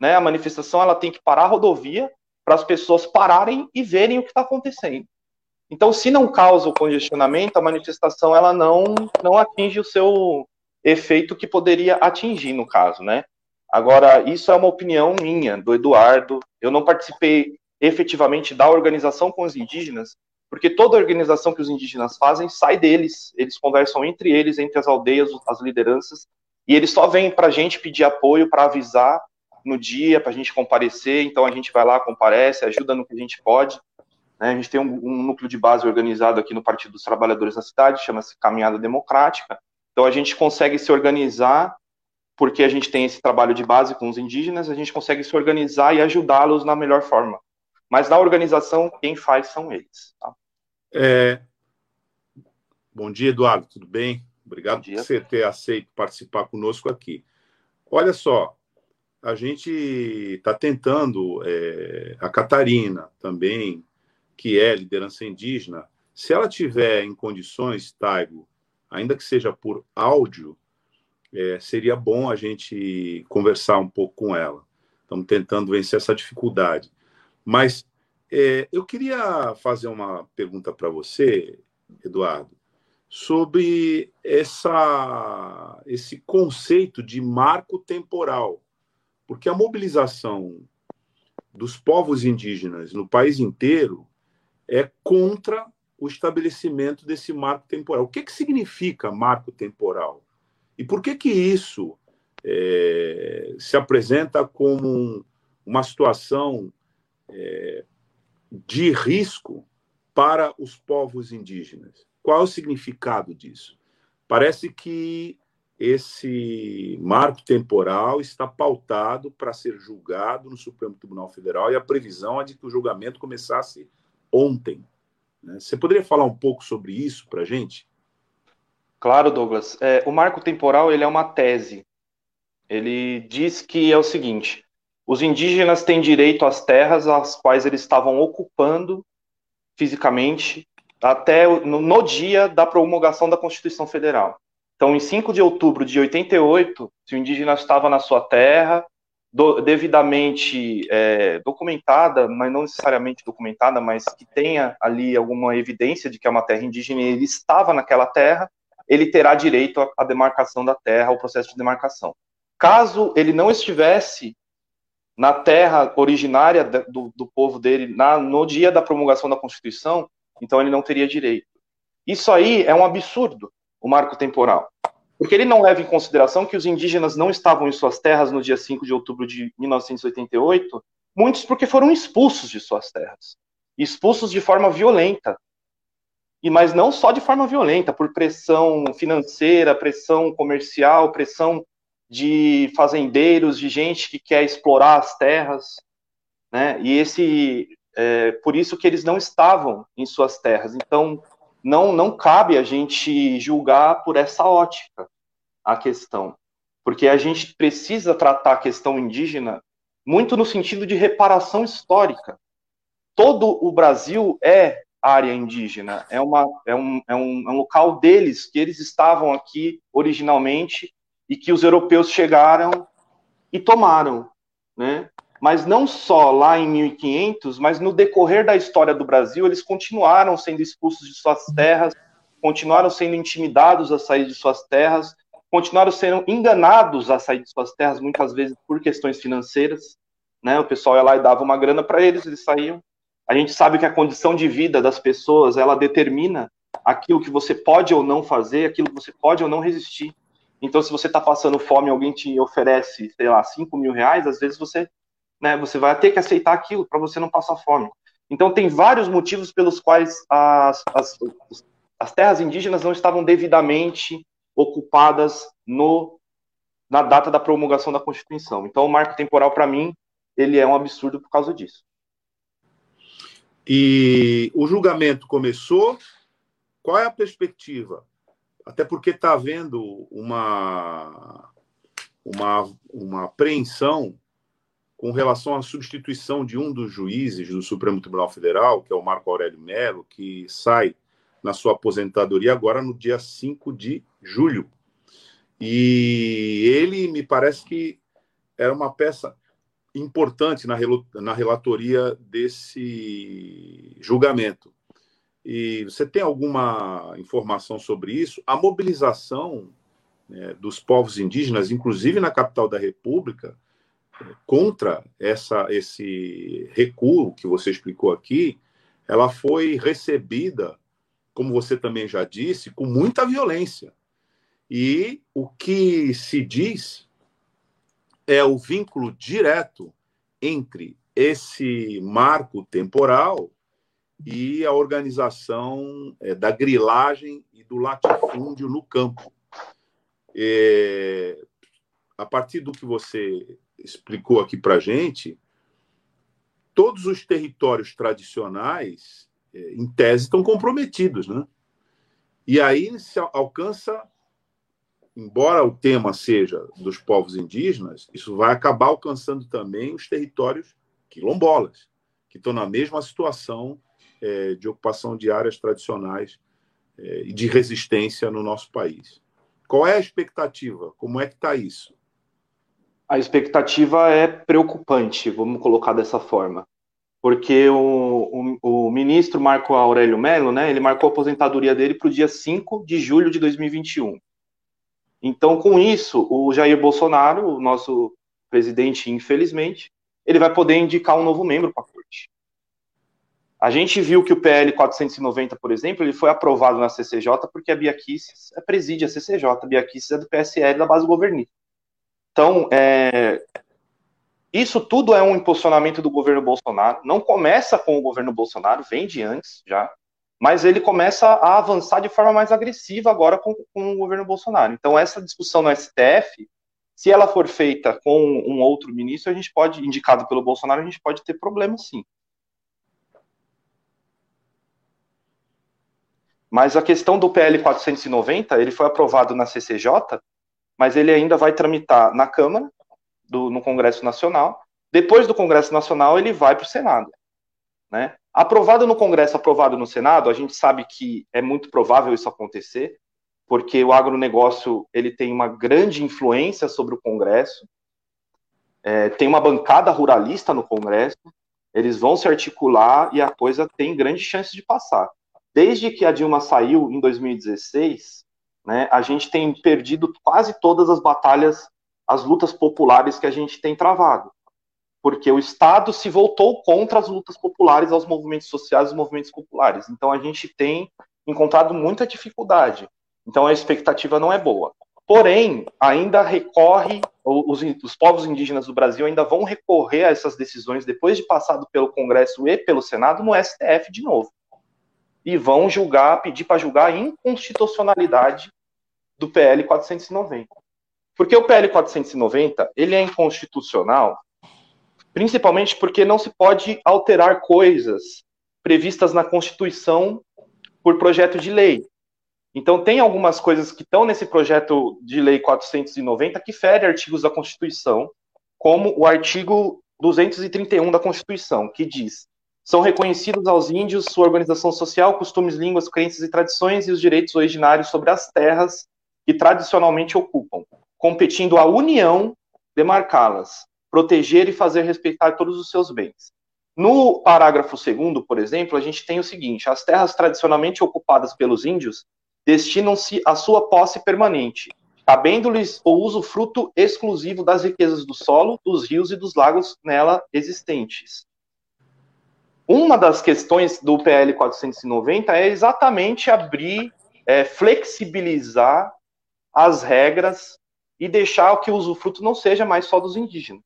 Né? A manifestação ela tem que parar a rodovia para as pessoas pararem e verem o que está acontecendo. Então, se não causa o congestionamento, a manifestação ela não, não atinge o seu efeito que poderia atingir, no caso, né? Agora, isso é uma opinião minha, do Eduardo. Eu não participei efetivamente da organização com os indígenas, porque toda organização que os indígenas fazem sai deles. Eles conversam entre eles, entre as aldeias, as lideranças, e eles só vêm para a gente pedir apoio, para avisar no dia, para a gente comparecer. Então a gente vai lá, comparece, ajuda no que a gente pode. Né? A gente tem um, um, núcleo de base organizado aqui no Partido dos Trabalhadores da cidade, chama-se Caminhada Democrática. Então a gente consegue se organizar porque a gente tem esse trabalho de base com os indígenas, a gente consegue se organizar e ajudá-los na melhor forma. Mas na organização, quem faz são eles. Tá? É... Bom dia, Eduardo, tudo bem? Obrigado por você ter aceito participar conosco aqui. Olha só, a gente está tentando, é, a Catarina também, que é liderança indígena, se ela tiver em condições, Taigo, ainda que seja por áudio, é, seria bom a gente conversar um pouco com ela. Estamos tentando vencer essa dificuldade. Mas é, eu queria fazer uma pergunta para você, Eduardo, sobre essa, esse conceito de marco temporal. Porque a mobilização dos povos indígenas no país inteiro é contra o estabelecimento desse marco temporal. O que, que significa marco temporal? E por que que isso é, se apresenta como um, uma situação é, de risco para os povos indígenas? Qual é o significado disso? Parece que esse marco temporal está pautado para ser julgado no Supremo Tribunal Federal e a previsão é de que o julgamento começasse ontem. Né? Você poderia falar um pouco sobre isso para a gente? Claro, Douglas. É, o marco temporal ele é uma tese. Ele diz que é o seguinte: os indígenas têm direito às terras às quais eles estavam ocupando fisicamente até no, no dia da promulgação da Constituição Federal. Então, em 5 de outubro de 88, se o indígena estava na sua terra, do, devidamente é, documentada, mas não necessariamente documentada, mas que tenha ali alguma evidência de que é uma terra indígena ele estava naquela terra, ele terá direito à demarcação da terra, ao processo de demarcação. Caso ele não estivesse na terra originária do, do povo dele na, no dia da promulgação da Constituição, então ele não teria direito. Isso aí é um absurdo, o marco temporal. Porque ele não leva em consideração que os indígenas não estavam em suas terras no dia 5 de outubro de 1988, muitos porque foram expulsos de suas terras. Expulsos de forma violenta, e mas não só de forma violenta, por pressão financeira, pressão comercial, pressão de fazendeiros, de gente que quer explorar as terras, né? E esse, é, por isso que eles não estavam em suas terras. Então, não não cabe a gente julgar por essa ótica a questão, porque a gente precisa tratar a questão indígena muito no sentido de reparação histórica. Todo o Brasil é área indígena, é, uma, é, um, é, um, é um local deles, que eles estavam aqui originalmente e que os europeus chegaram e tomaram, né? Mas não só lá em 1500, mas no decorrer da história do Brasil, eles continuaram sendo expulsos de suas terras, continuaram sendo intimidados a sair de suas terras, continuaram sendo enganados a sair de suas terras, muitas vezes por questões financeiras, né? O pessoal ia lá e dava uma grana para eles, eles saíam, a gente sabe que a condição de vida das pessoas, ela determina aquilo que você pode ou não fazer, aquilo que você pode ou não resistir. Então, se você está passando fome, alguém te oferece, sei lá, 5 mil reais, às vezes você, né, você vai ter que aceitar aquilo para você não passar fome. Então, tem vários motivos pelos quais as, as, as terras indígenas não estavam devidamente ocupadas no, na data da promulgação da Constituição. Então, o marco temporal, para mim, ele é um absurdo por causa disso. E o julgamento começou. Qual é a perspectiva? Até porque está havendo uma, uma, uma apreensão com relação à substituição de um dos juízes do Supremo Tribunal Federal, que é o Marco Aurélio Melo, que sai na sua aposentadoria agora no dia 5 de julho. E ele me parece que era uma peça importante na, na relatoria desse julgamento. E você tem alguma informação sobre isso? A mobilização né, dos povos indígenas, inclusive na capital da República, contra essa, esse recuo que você explicou aqui, ela foi recebida, como você também já disse, com muita violência. E o que se diz é o vínculo direto entre esse marco temporal e a organização é, da grilagem e do latifúndio no campo. É, a partir do que você explicou aqui para gente, todos os territórios tradicionais, é, em tese, estão comprometidos, né? E aí se alcança, embora o tema seja dos povos indígenas, isso vai acabar alcançando também os territórios quilombolas, que estão na mesma situação é, de ocupação de áreas tradicionais é, e de resistência no nosso país. Qual é a expectativa? Como é que está isso? A expectativa é preocupante, vamos colocar dessa forma. Porque o, o, o ministro Marco Aurélio Mello, né, ele marcou a aposentadoria dele para o dia 5 de julho de 2021. Então, com isso, o Jair Bolsonaro, o nosso presidente, infelizmente, ele vai poder indicar um novo membro para a corte. A gente viu que o PL 490, por exemplo, ele foi aprovado na CCJ porque a Bia Kicis é preside a CCJ, a Bia Kicis é do PSL da base governista. Então, é, isso tudo é um impulsionamento do governo Bolsonaro. Não começa com o governo Bolsonaro, vem de antes já, mas ele começa a avançar de forma mais agressiva agora com, com o governo Bolsonaro. Então, essa discussão no STF, se ela for feita com um outro ministro, a gente pode, indicado pelo Bolsonaro, a gente pode ter problema sim. Mas a questão do PL 490, ele foi aprovado na CCJ, mas ele ainda vai tramitar na Câmara, do, no Congresso Nacional. Depois do Congresso Nacional, ele vai para o Senado. Né? Aprovado no Congresso, aprovado no Senado, a gente sabe que é muito provável isso acontecer, porque o agronegócio ele tem uma grande influência sobre o Congresso, é, tem uma bancada ruralista no Congresso, eles vão se articular e a coisa tem grande chance de passar. Desde que a Dilma saiu em 2016, né, a gente tem perdido quase todas as batalhas, as lutas populares que a gente tem travado. Porque o Estado se voltou contra as lutas populares, aos movimentos sociais, os movimentos populares. Então a gente tem encontrado muita dificuldade. Então a expectativa não é boa. Porém, ainda recorre, os, os, povos indígenas do Brasil ainda vão recorrer a essas decisões depois de passado pelo Congresso e pelo Senado no STF de novo e vão julgar, pedir para julgar a inconstitucionalidade do PL 490. Porque o PL 490, ele é inconstitucional, principalmente porque não se pode alterar coisas previstas na Constituição por projeto de lei. Então, tem algumas coisas que estão nesse projeto de lei 490 que ferem artigos da Constituição, como o artigo 231 da Constituição, que diz são reconhecidos aos índios sua organização social, costumes, línguas, crenças e tradições e os direitos originários sobre as terras que tradicionalmente ocupam, competindo à União demarcá-las, proteger e fazer respeitar todos os seus bens. No parágrafo 2, por exemplo, a gente tem o seguinte: as terras tradicionalmente ocupadas pelos índios destinam-se à sua posse permanente, cabendo-lhes o uso fruto exclusivo das riquezas do solo, dos rios e dos lagos nela existentes uma das questões do PL 490 é exatamente abrir, é, flexibilizar as regras e deixar que o usufruto não seja mais só dos indígenas,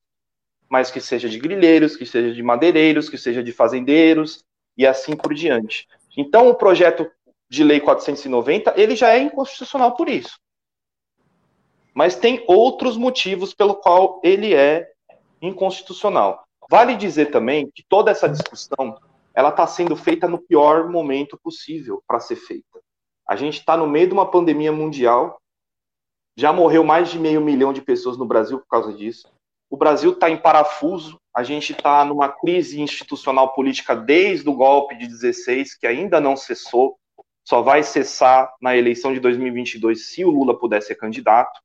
mas que seja de grileiros, que seja de madeireiros, que seja de fazendeiros e assim por diante. Então, o projeto de lei 490, ele já é inconstitucional por isso. Mas tem outros motivos pelo qual ele é inconstitucional. Vale dizer também que toda essa discussão ela está sendo feita no pior momento possível para ser feita. A gente está no meio de uma pandemia mundial, já morreu mais de meio milhão de pessoas no Brasil por causa disso. O Brasil está em parafuso, a gente está numa crise institucional política desde o golpe de 16, que ainda não cessou, só vai cessar na eleição de 2022 se o Lula puder ser candidato,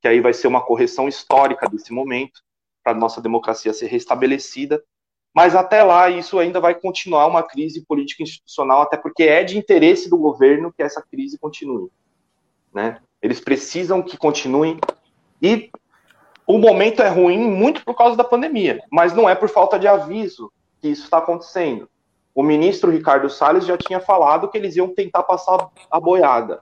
que aí vai ser uma correção histórica desse momento para a nossa democracia ser restabelecida. Mas até lá, isso ainda vai continuar uma crise política institucional, até porque é de interesse do governo que essa crise continue. Né? Eles precisam que continue. E o momento é ruim muito por causa da pandemia, mas não é por falta de aviso que isso está acontecendo. O ministro Ricardo Salles já tinha falado que eles iam tentar passar a boiada.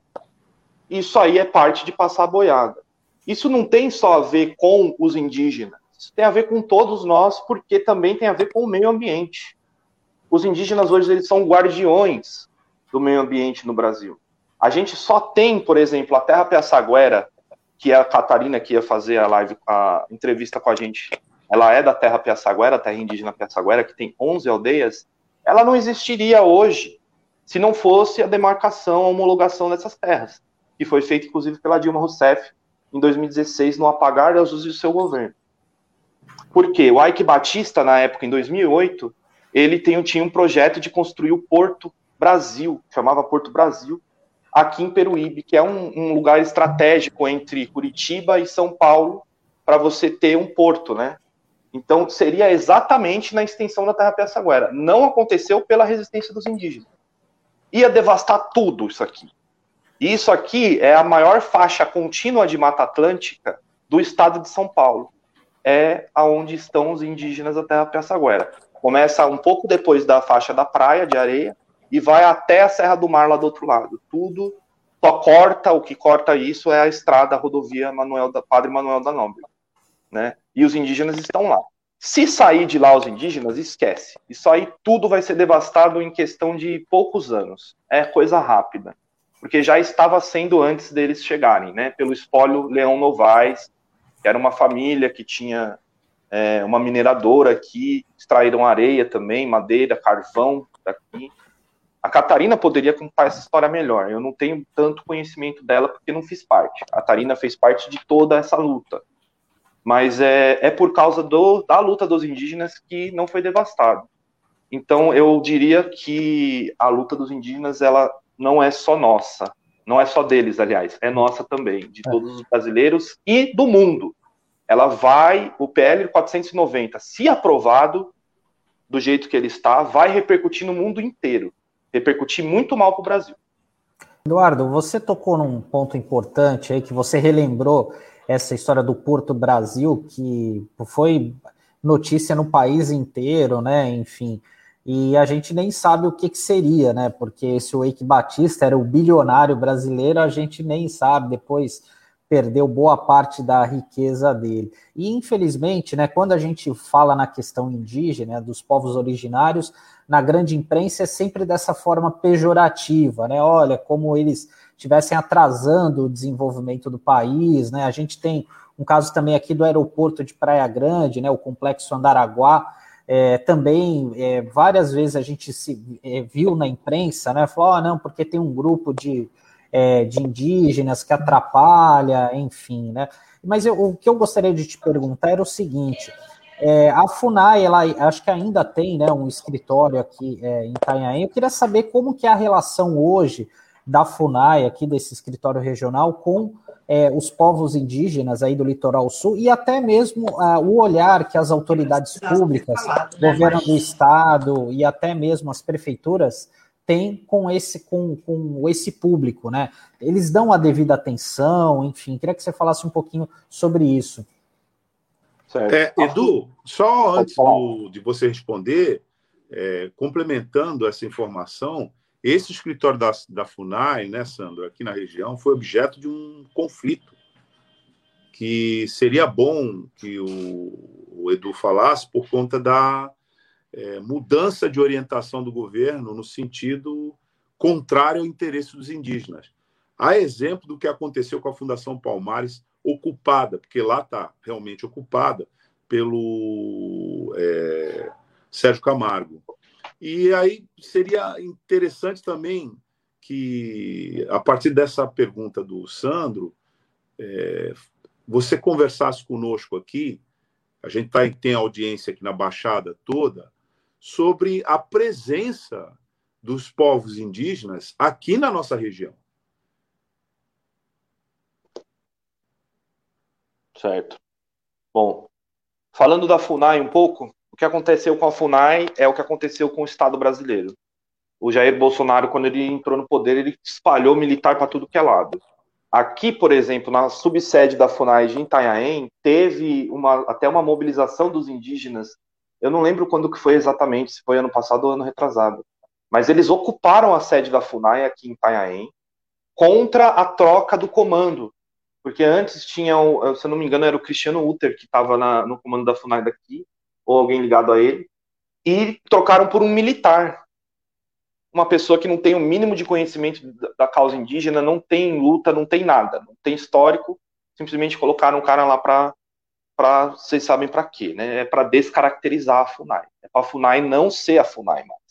Isso aí é parte de passar a boiada. Isso não tem só a ver com os indígenas isso tem a ver com todos nós, porque também tem a ver com o meio ambiente. Os indígenas hoje eles são guardiões do meio ambiente no Brasil. A gente só tem, por exemplo, a Terra Piaçaguera, que é a Catarina que ia fazer a live, a entrevista com a gente. Ela é da Terra Piaçaguera, terra indígena Piaçaguera, que tem 11 aldeias. Ela não existiria hoje se não fosse a demarcação, a homologação dessas terras, que foi feita inclusive pela Dilma Rousseff em 2016 no apagar das luzes do seu governo. Porque o Ike Batista, na época, em 2008, ele tem, tinha um projeto de construir o Porto Brasil, chamava Porto Brasil, aqui em Peruíbe, que é um, um lugar estratégico entre Curitiba e São Paulo, para você ter um porto, né? Então, seria exatamente na extensão da Terra Piaçaguera. Não aconteceu pela resistência dos indígenas. Ia devastar tudo isso aqui. E isso aqui é a maior faixa contínua de Mata Atlântica do estado de São Paulo. É aonde estão os indígenas da Terra Piaçaguera. Começa um pouco depois da faixa da praia de areia, e vai até a Serra do Mar lá do outro lado. Tudo só corta, o que corta isso é a estrada, a rodovia Manuel da, Padre Manuel da Nobre. Né? E os indígenas estão lá. Se sair de lá os indígenas, esquece. Isso aí tudo vai ser devastado em questão de poucos anos. É coisa rápida. Porque já estava sendo antes deles chegarem, né? Pelo espólio Leão Novaes, que era uma família que tinha é, uma mineradora aqui, extraíram areia também, madeira, carvão daqui. A Catarina poderia contar essa história melhor. Eu não tenho tanto conhecimento dela porque não fiz parte. A Catarina fez parte de toda essa luta. Mas é, é por causa do, da luta dos indígenas que não foi devastado. Então eu diria que a luta dos indígenas ela não é só nossa, não é só deles, aliás, é nossa também, de é. todos os brasileiros e do mundo. Ela vai, o PL 490, se aprovado do jeito que ele está, vai repercutir no mundo inteiro repercutir muito mal para o Brasil. Eduardo, você tocou num ponto importante aí que você relembrou essa história do Porto Brasil, que foi notícia no país inteiro, né? Enfim, e a gente nem sabe o que, que seria, né? Porque se o Eike Batista era o bilionário brasileiro, a gente nem sabe. Depois perdeu boa parte da riqueza dele. E infelizmente, né, quando a gente fala na questão indígena, dos povos originários, na grande imprensa é sempre dessa forma pejorativa, né? Olha, como eles estivessem atrasando o desenvolvimento do país, né? A gente tem um caso também aqui do aeroporto de Praia Grande, né? O complexo Andaraguá. É, também é, várias vezes a gente se é, viu na imprensa, né? Falou, oh, não, porque tem um grupo de é, de indígenas que atrapalha, enfim, né? Mas eu, o que eu gostaria de te perguntar era o seguinte: é, a Funai, ela acho que ainda tem né, um escritório aqui é, em Itanhaém. Eu queria saber como que é a relação hoje da Funai, aqui desse escritório regional, com é, os povos indígenas aí do litoral sul e até mesmo uh, o olhar que as autoridades públicas, né, governo do estado e até mesmo as prefeituras tem com esse com, com esse público, né? Eles dão a devida atenção, enfim. Queria que você falasse um pouquinho sobre isso. É, Edu, só antes do, de você responder, é, complementando essa informação, esse escritório da, da FUNAI, né, Sandro, aqui na região, foi objeto de um conflito que seria bom que o, o Edu falasse por conta da é, mudança de orientação do governo no sentido contrário ao interesse dos indígenas. Há exemplo do que aconteceu com a Fundação Palmares ocupada, porque lá está realmente ocupada pelo é, Sérgio Camargo. E aí seria interessante também que, a partir dessa pergunta do Sandro, é, você conversasse conosco aqui, a gente tá, tem audiência aqui na Baixada toda, sobre a presença dos povos indígenas aqui na nossa região. Certo. Bom, falando da FUNAI um pouco, o que aconteceu com a FUNAI é o que aconteceu com o Estado brasileiro. O Jair Bolsonaro, quando ele entrou no poder, ele espalhou militar para tudo que é lado. Aqui, por exemplo, na subsede da FUNAI de Itanhaém, teve uma, até uma mobilização dos indígenas eu não lembro quando que foi exatamente, se foi ano passado ou ano retrasado. Mas eles ocuparam a sede da FUNAI aqui em Itanhaém contra a troca do comando. Porque antes tinha, se eu não me engano, era o Cristiano Uter que estava no comando da FUNAI daqui, ou alguém ligado a ele. e trocaram por um militar. Uma pessoa que não tem o mínimo de conhecimento da causa indígena, não tem luta, não tem nada, não tem histórico, simplesmente colocaram um cara lá para para vocês sabem para quê, né? É para descaracterizar a FUNAI. É para a FUNAI não ser a FUNAI mais.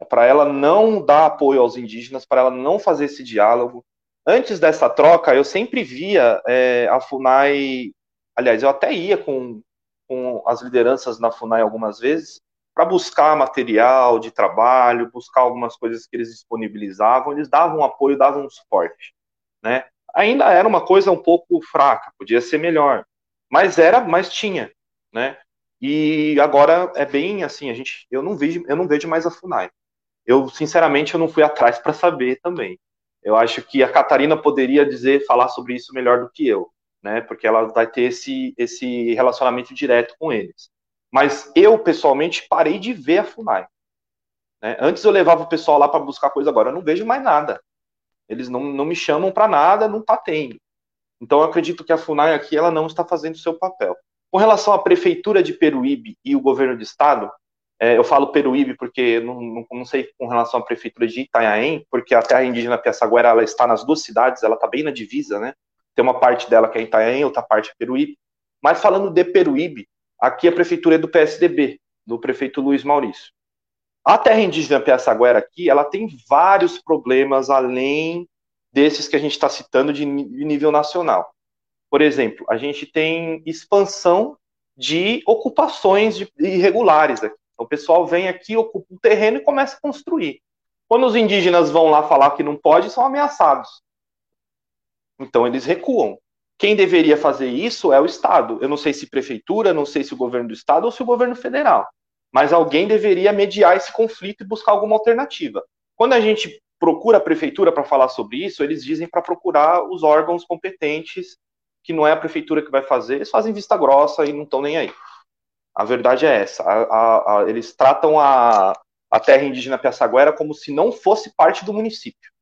É para ela não dar apoio aos indígenas, para ela não fazer esse diálogo. Antes dessa troca, eu sempre via é, a FUNAI. Aliás, eu até ia com, com as lideranças na FUNAI algumas vezes para buscar material de trabalho, buscar algumas coisas que eles disponibilizavam. Eles davam apoio, davam um suporte, né? Ainda era uma coisa um pouco fraca, podia ser melhor mas era, mas tinha, né? E agora é bem assim, a gente, eu não vejo, eu não vejo mais a Funai. Eu sinceramente eu não fui atrás para saber também. Eu acho que a Catarina poderia dizer, falar sobre isso melhor do que eu, né? Porque ela vai ter esse esse relacionamento direto com eles. Mas eu pessoalmente parei de ver a Funai. Né? Antes eu levava o pessoal lá para buscar coisa, agora eu não vejo mais nada. Eles não, não me chamam para nada, não tá tendo. Então, eu acredito que a FUNAI aqui ela não está fazendo o seu papel. Com relação à prefeitura de Peruíbe e o governo de estado, é, eu falo Peruíbe porque não, não, não, sei com relação à prefeitura de Itanhaém, porque a terra indígena Piaçaguera ela está nas duas cidades, ela está bem na divisa, né? Tem uma parte dela que é Itanhaém, outra parte é Peruíbe. Mas falando de Peruíbe, aqui a prefeitura é do PSDB, do prefeito Luiz Maurício. A terra indígena Piaçaguera aqui, ela tem vários problemas além desses que a gente está citando de, nível nacional. Por exemplo, a gente tem expansão de ocupações irregulares aqui. Então, o pessoal vem aqui, ocupa um terreno e começa a construir. Quando os indígenas vão lá falar que não pode, são ameaçados. Então, eles recuam. Quem deveria fazer isso é o Estado. Eu não sei se prefeitura, não sei se o governo do Estado ou se o governo federal. Mas alguém deveria mediar esse conflito e buscar alguma alternativa. Quando a gente procura a prefeitura para falar sobre isso, eles dizem para procurar os órgãos competentes, que não é a prefeitura que vai fazer, eles fazem vista grossa e não estão nem aí. A verdade é essa. A, a, a, eles tratam a, a terra indígena Piaçaguera como se não fosse parte do município.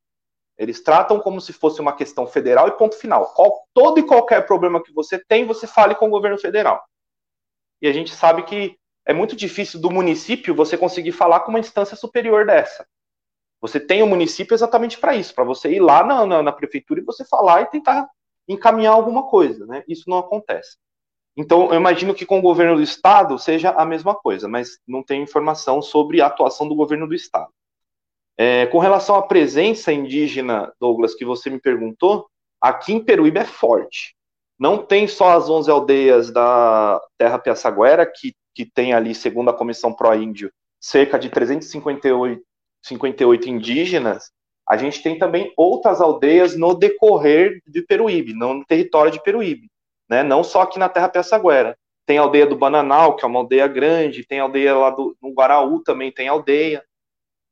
Eles tratam como se fosse uma questão federal e ponto final. Qual, todo e qualquer problema que você tem, você fale com o governo federal. E a gente sabe que é muito difícil do município você conseguir falar com uma instância superior dessa. Você tem o município exatamente para isso, para você ir lá na, na, na, prefeitura e você falar e tentar encaminhar alguma coisa, né? Isso não acontece. Então, eu imagino que com o governo do estado seja a mesma coisa, mas não tem informação sobre a atuação do governo do estado. É, com relação à presença indígena, Douglas, que você me perguntou, aqui em Peruíbe é forte. Não tem só as 11 aldeias da Terra Piaçaguera, que, que tem ali, segundo a Comissão Pró-Índio, cerca de 358 58 indígenas, a gente tem também outras aldeias no decorrer de Peruíbe, no território de Peruíbe, né? não só aqui na Terra Piaçaguera. Tem a aldeia do Bananal, que é uma aldeia grande, tem a aldeia lá do, no Guaraú também tem aldeia.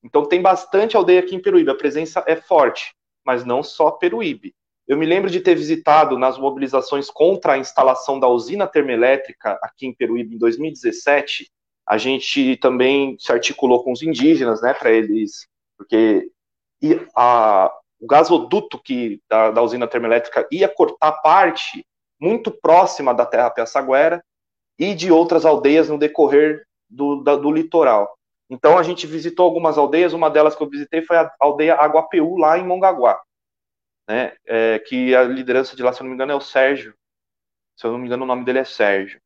Então tem bastante aldeia aqui em Peruíbe, a presença é forte, mas não só Peruíbe. Eu me lembro de ter visitado nas mobilizações contra a instalação da usina termoelétrica aqui em Peruíbe em 2017, a gente também se articulou com os indígenas, né, para eles, porque a, o gasoduto que da, da, usina termoelétrica ia cortar parte muito próxima da terra Piaçaguera e de outras aldeias no decorrer do, da, do litoral. Então a gente visitou algumas aldeias, uma delas que eu visitei foi a aldeia Aguapeú, lá em Mongaguá, né, é, que a liderança de lá, se eu não me engano, é o Sérgio, se eu não me engano o nome dele é Sérgio.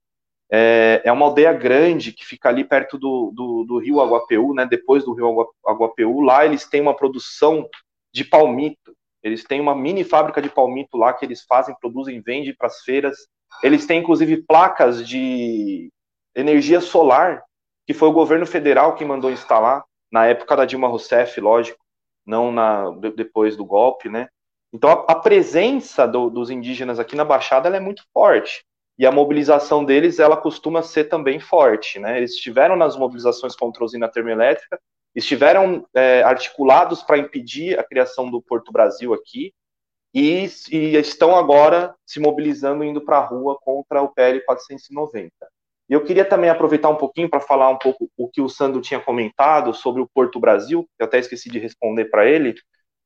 É, é uma aldeia grande que fica ali perto do, do, do rio Aguapeú, né? Depois do rio Aguapeú, lá eles têm uma produção de palmito. Eles têm uma mini fábrica de palmito lá que eles fazem, produzem, vendem para as feiras. Eles têm inclusive placas de energia solar, que foi o governo federal que mandou instalar na época da Dilma Rousseff, lógico, não na depois do golpe, né? Então a, a presença do, dos indígenas aqui na Baixada é muito forte e a mobilização deles ela costuma ser também forte, né? Eles estiveram nas mobilizações contra a usina termoelétrica, estiveram é, articulados para impedir a criação do Porto Brasil aqui e, e estão agora se mobilizando indo para a rua contra o PL 490. E eu queria também aproveitar um pouquinho para falar um pouco o que o Sandro tinha comentado sobre o Porto Brasil, eu até esqueci de responder para ele.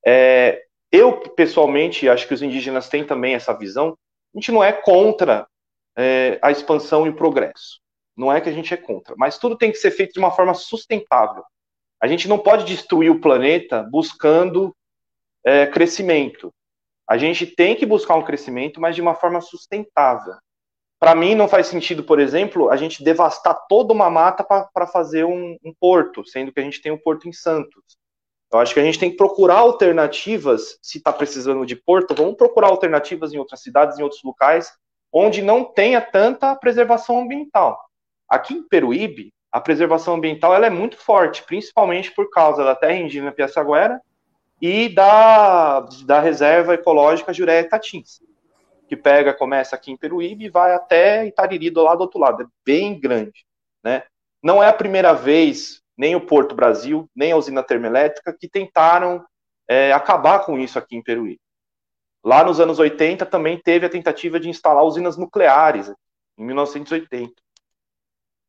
É, eu, pessoalmente, acho que os indígenas têm também essa visão. A gente não é contra é, a expansão e o progresso. não é que a gente é contra, mas tudo tem que ser feito de uma forma sustentável. A gente não pode destruir o planeta buscando é, crescimento. A gente tem que buscar um crescimento, mas de uma forma sustentável. Para mim, não faz sentido, por exemplo, a gente devastar toda uma mata para fazer um, um, porto, sendo que a gente tem um porto em Santos. Eu acho que a gente tem que procurar alternativas, se está precisando de porto, vamos procurar alternativas em outras cidades, em outros locais, onde não tenha tanta preservação ambiental. Aqui em Peruíbe, a preservação ambiental ela é muito forte, principalmente por causa da terra indígena Piaçaguera e da, da reserva ecológica Jureia Tatins, que pega, começa aqui em Peruíbe e vai até Itariri do lado do outro lado, é bem grande, né? Não é a primeira vez, nem o Porto Brasil, nem a usina termoelétrica, que tentaram é, acabar com isso aqui em Peruíbe. Lá nos anos 80 também teve a tentativa de instalar usinas nucleares, em 1980.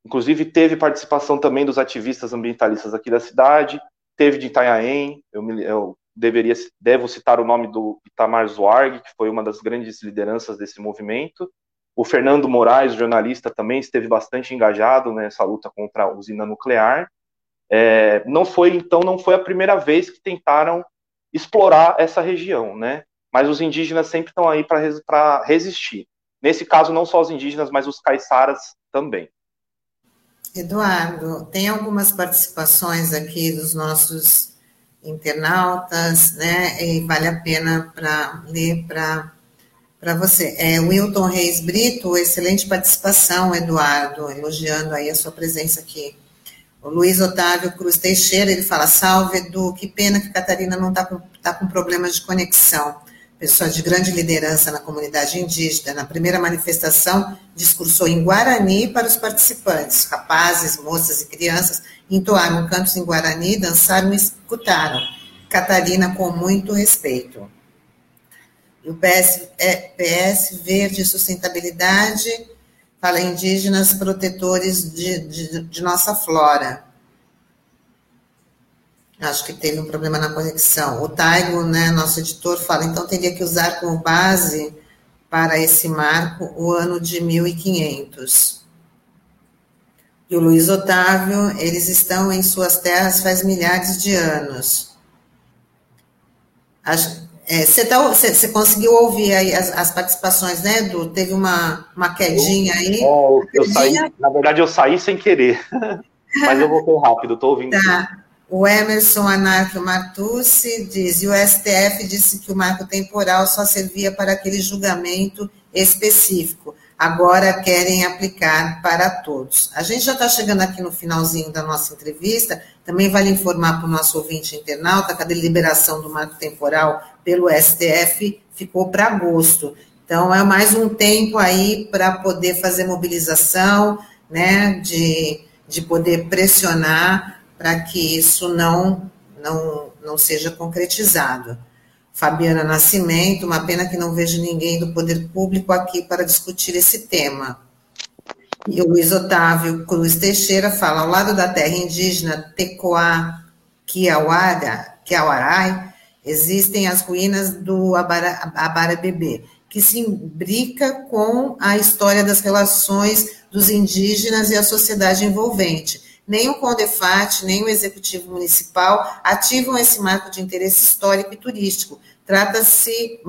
Inclusive, teve participação também dos ativistas ambientalistas aqui da cidade, teve de Itanhaém, eu, me, eu deveria, devo citar o nome do Itamar Zuarg, que foi uma das grandes lideranças desse movimento. O Fernando Moraes, jornalista, também esteve bastante engajado nessa luta contra a usina nuclear. É, não foi, então, não foi a primeira vez que tentaram explorar essa região, né? Mas os indígenas sempre estão aí para resistir. Nesse caso, não só os indígenas, mas os caiçaras também. Eduardo, tem algumas participações aqui dos nossos internautas, né? E vale a pena para ler para para você. É, Wilton Reis Brito, excelente participação, Eduardo, elogiando aí a sua presença aqui. O Luiz Otávio Cruz Teixeira, ele fala, salve, Edu, que pena que Catarina não está com, tá com problemas de conexão pessoa de grande liderança na comunidade indígena, na primeira manifestação, discursou em Guarani para os participantes, rapazes, moças e crianças, entoaram cantos em Guarani, dançaram e escutaram. Catarina com muito respeito. E o PS, é, PS Verde Sustentabilidade fala indígenas protetores de, de, de nossa flora. Acho que teve um problema na conexão. O Taigo, né, nosso editor, fala, então teria que usar como base para esse marco o ano de 1500. E o Luiz Otávio, eles estão em suas terras faz milhares de anos. Você é, tá, conseguiu ouvir aí as, as, participações, né, Edu? Teve uma, uma quedinha aí. Oh, eu saí, na verdade, eu saí sem querer. [laughs] Mas eu voltei rápido, estou ouvindo. Tá. O Emerson Anarco Martucci diz, e o STF disse que o marco temporal só servia para aquele julgamento específico. Agora querem aplicar para todos. A gente já está chegando aqui no finalzinho da nossa entrevista. Também vale informar para o nosso ouvinte internauta que a deliberação do marco temporal pelo STF ficou para agosto. Então, é mais um tempo aí para poder fazer mobilização, né, de, de poder pressionar para que isso não, não, não seja concretizado. Fabiana Nascimento, uma pena que não vejo ninguém do poder público aqui para discutir esse tema. E o Luiz Otávio Cruz Teixeira fala, ao lado da terra indígena Tecoá Kiawara, Kiawarai, existem as ruínas do Abarabebê, que se imbrica com a história das relações dos indígenas e a sociedade envolvente nem o CONDEFAT, nem o Executivo Municipal ativam esse marco de interesse histórico e turístico. Trata-se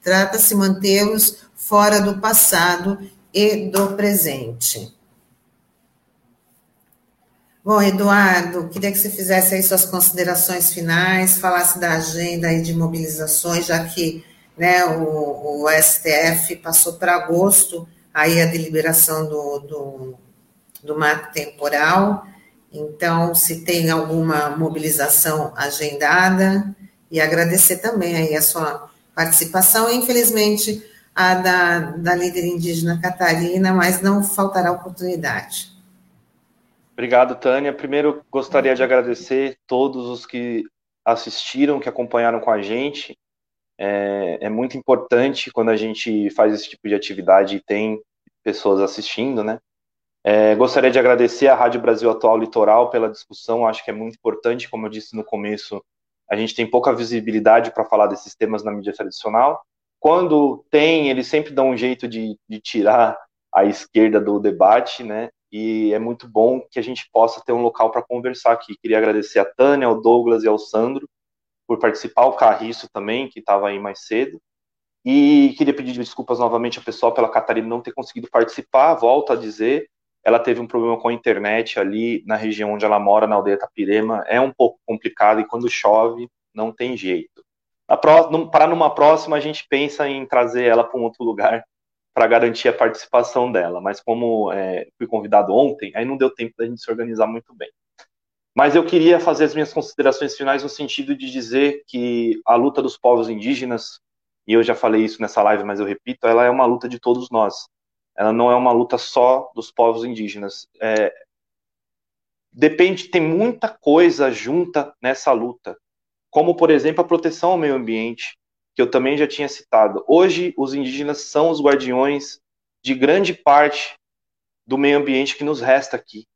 trata mantê-los fora do passado e do presente. Bom, Eduardo, queria que você fizesse aí suas considerações finais, falasse da agenda aí de mobilizações, já que né, o, o STF passou para agosto aí a deliberação do, do, do marco temporal. Então, se tem alguma mobilização agendada, e agradecer também aí a sua participação, infelizmente, a da, da líder indígena Catarina, mas não faltará oportunidade. Obrigado, Tânia. Primeiro, gostaria de agradecer todos os que assistiram, que acompanharam com a gente. É, é muito importante quando a gente faz esse tipo de atividade e tem pessoas assistindo, né? É, gostaria de agradecer à Rádio Brasil Atual Litoral pela discussão, acho que é muito importante, como eu disse no começo, a gente tem pouca visibilidade para falar desses temas na mídia tradicional. Quando tem, eles sempre dão um jeito de, de tirar a esquerda do debate, né? e é muito bom que a gente possa ter um local para conversar aqui. Queria agradecer a Tânia, ao Douglas e ao Sandro por participar, o Carriço também, que estava aí mais cedo. E queria pedir desculpas novamente ao pessoal pela Catarina não ter conseguido participar. Volto a dizer, ela teve um problema com a internet ali na região onde ela mora, na aldeia Tapirema. É um pouco complicado e quando chove, não tem jeito. Para numa próxima, a gente pensa em trazer ela para um outro lugar para garantir a participação dela. Mas como é, fui convidado ontem, aí não deu tempo da gente se organizar muito bem. Mas eu queria fazer as minhas considerações finais no sentido de dizer que a luta dos povos indígenas, e eu já falei isso nessa live, mas eu repito, ela é uma luta de todos nós. Ela não é uma luta só dos povos indígenas. É, depende, tem muita coisa junta nessa luta, como por exemplo a proteção ao meio ambiente, que eu também já tinha citado. Hoje, os indígenas são os guardiões de grande parte do meio ambiente que nos resta aqui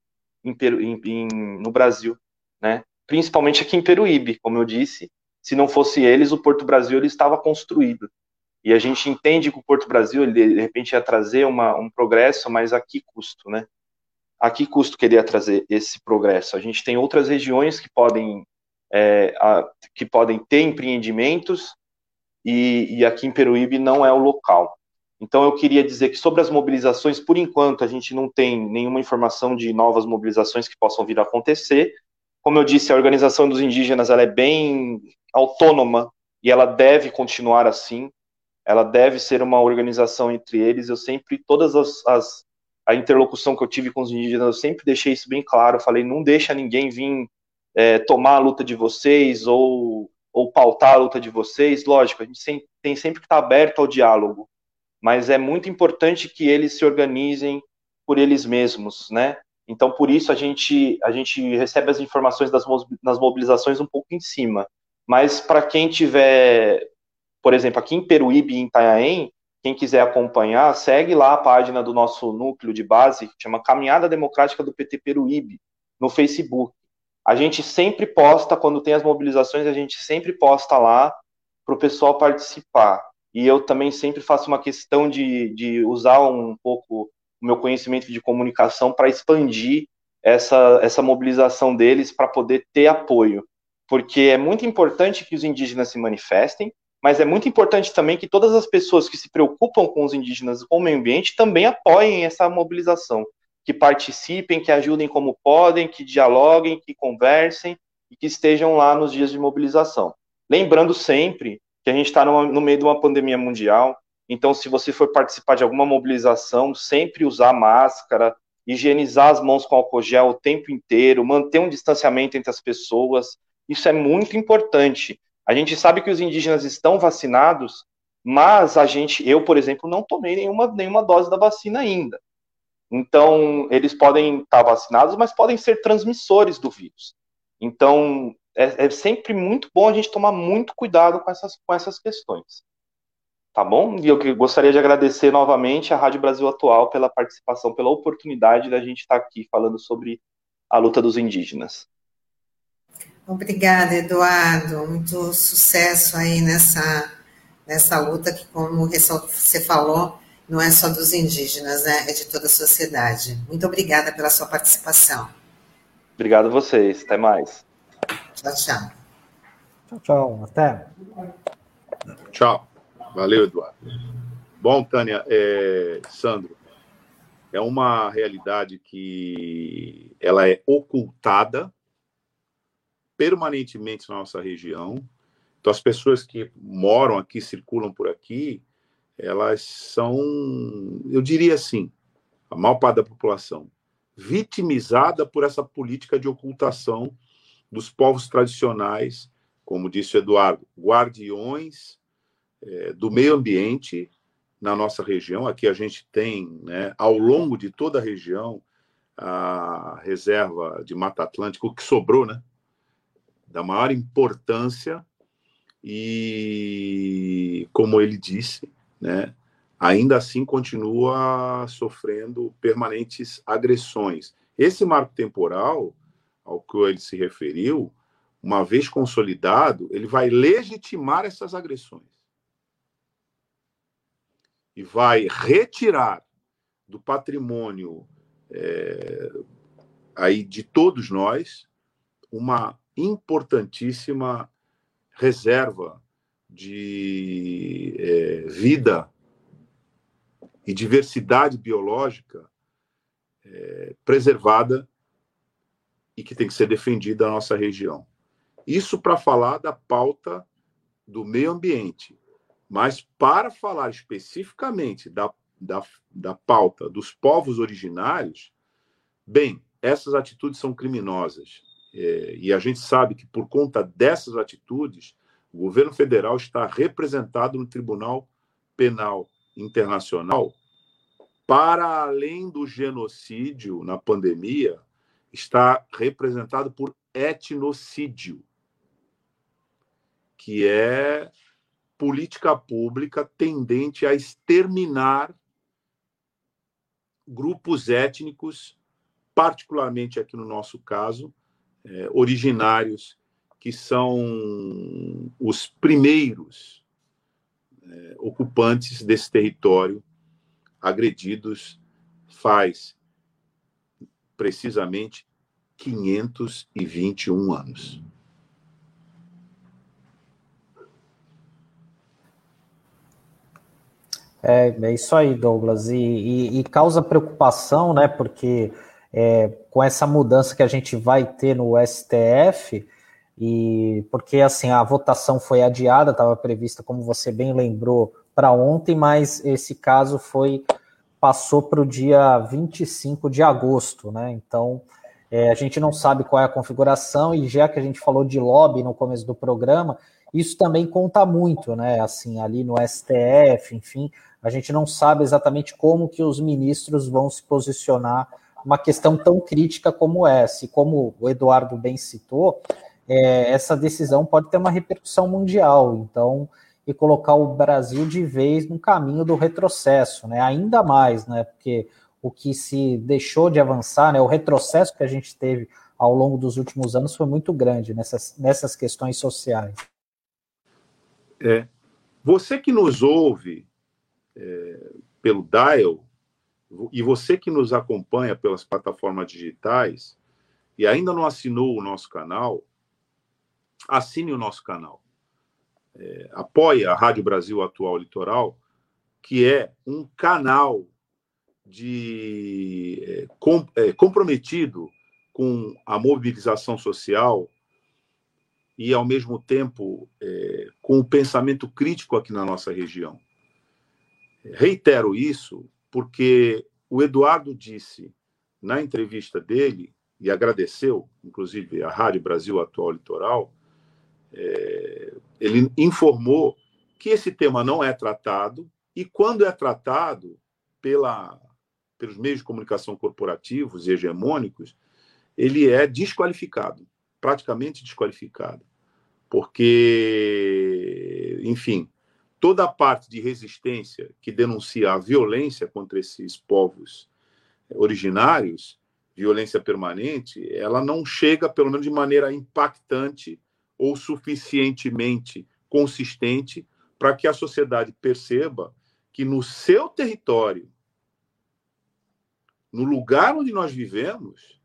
em em, no Brasil, né? Principalmente aqui em Peruíbe, como eu disse. Se não fosse eles, o Porto Brasil ele estava construído. E a gente entende que o Porto Brasil, ele, de repente, ia trazer uma, um progresso, mas a que custo, né? A que custo queria trazer esse progresso? A gente tem outras regiões que podem, é, a, que podem ter empreendimentos e, e aqui em Peruíbe não é o local. Então eu queria dizer que sobre as mobilizações, por enquanto, a gente não tem nenhuma informação de novas mobilizações que possam vir a acontecer. Como eu disse, a organização dos indígenas ela é bem autônoma e ela deve continuar assim. Ela deve ser uma organização entre eles. Eu sempre, todas as, as a interlocução que eu tive com os indígenas, eu sempre deixei isso bem claro. Eu falei, não deixa ninguém vir é, tomar a luta de vocês ou ou pautar a luta de vocês, lógico, a gente tem sempre que estar aberto ao diálogo, mas é muito importante que eles se organizem por eles mesmos, né? Então, por isso, a gente, a gente recebe as informações das, das mobilizações um pouco em cima. Mas, para quem tiver, por exemplo, aqui em Peruíbe e em Itanhaém, quem quiser acompanhar, segue lá a página do nosso núcleo de base, que chama Caminhada Democrática do PT Peruíbe, no Facebook. A gente sempre posta, quando tem as mobilizações, a gente sempre posta lá para o pessoal participar. E eu também sempre faço uma questão de, de usar um pouco o meu conhecimento de comunicação para expandir essa, essa mobilização deles para poder ter apoio. Porque é muito importante que os indígenas se manifestem, mas é muito importante também que todas as pessoas que se preocupam com os indígenas com o meio ambiente também apoiem essa mobilização que participem, que ajudem como podem, que dialoguem, que conversem e que estejam lá nos dias de mobilização. Lembrando sempre que a gente está no meio de uma pandemia mundial, então se você for participar de alguma mobilização, sempre usar máscara, higienizar as mãos com álcool gel o tempo inteiro, manter um distanciamento entre as pessoas, isso é muito importante. A gente sabe que os indígenas estão vacinados, mas a gente, eu, por exemplo, não tomei nenhuma, nenhuma dose da vacina ainda. Então, eles podem estar vacinados, mas podem ser transmissores do vírus. Então, é, é, sempre muito bom a gente tomar muito cuidado com essas, com essas questões. Tá bom? E eu gostaria de agradecer novamente à Rádio Brasil Atual pela participação, pela oportunidade da gente estar aqui falando sobre a luta dos indígenas. Obrigada, Eduardo. Muito sucesso aí nessa, nessa luta que, como você falou, não é só dos indígenas, né? é de toda a sociedade. Muito obrigada pela sua participação. Obrigado a vocês. Até mais. Tchau, tchau. Tchau, tchau. Até. Tchau. Valeu, Eduardo. Bom, Tânia, é... Sandro, é uma realidade que ela é ocultada permanentemente na nossa região. Então, as pessoas que moram aqui, circulam por aqui, elas são, eu diria assim, a maior parte da população, vitimizada por essa política de ocultação dos povos tradicionais, como disse o Eduardo, guardiões é, do meio ambiente na nossa região. Aqui a gente tem, né, ao longo de toda a região, a reserva de Mata Atlântica, o que sobrou, né, da maior importância e, como ele disse, né, ainda assim continua sofrendo permanentes agressões. Esse marco temporal, ao que ele se referiu, uma vez consolidado, ele vai legitimar essas agressões. E vai retirar do patrimônio é, aí de todos nós uma importantíssima reserva de é, vida e diversidade biológica é, preservada e que tem que ser defendida na nossa região. Isso para falar da pauta do meio ambiente. Mas para falar especificamente da, da, da pauta dos povos originários, bem, essas atitudes são criminosas. É, e a gente sabe que, por conta dessas atitudes, o governo federal está representado no Tribunal Penal Internacional. Para além do genocídio na pandemia, está representado por etnocídio, que é política pública tendente a exterminar grupos étnicos, particularmente aqui no nosso caso, é, originários, que são os primeiros é, ocupantes desse território agredidos faz precisamente 521 anos. É, é isso aí, Douglas. E, e, e causa preocupação, né? Porque é, com essa mudança que a gente vai ter no STF, e porque assim a votação foi adiada, estava prevista, como você bem lembrou, para ontem, mas esse caso foi passou para o dia 25 de agosto, né? Então é, a gente não sabe qual é a configuração, e já que a gente falou de lobby no começo do programa, isso também conta muito, né? Assim, ali no STF, enfim, a gente não sabe exatamente como que os ministros vão se posicionar uma questão tão crítica como essa. E como o Eduardo bem citou, é, essa decisão pode ter uma repercussão mundial. Então, e colocar o Brasil de vez no caminho do retrocesso, né? Ainda mais, né? Porque o que se deixou de avançar, né? O retrocesso que a gente teve ao longo dos últimos anos foi muito grande nessas, nessas questões sociais. É. Você que nos ouve é, pelo Dial e você que nos acompanha pelas plataformas digitais e ainda não assinou o nosso canal, assine o nosso canal é, apoia a Rádio Brasil Atual Litoral, que é um canal de é, com, é, comprometido com a mobilização social e, ao mesmo tempo, é, com o pensamento crítico aqui na nossa região. Reitero isso porque o Eduardo disse na entrevista dele, e agradeceu, inclusive, a Rádio Brasil Atual Litoral, é, ele informou que esse tema não é tratado e quando é tratado pela, pelos meios de comunicação corporativos e hegemônicos, ele é desqualificado, praticamente desqualificado, porque, enfim, toda a parte de resistência que denuncia a violência contra esses povos originários, violência permanente, ela não chega, pelo menos de maneira impactante, ou suficientemente consistente para que a sociedade perceba que no seu território, no lugar onde nós vivemos,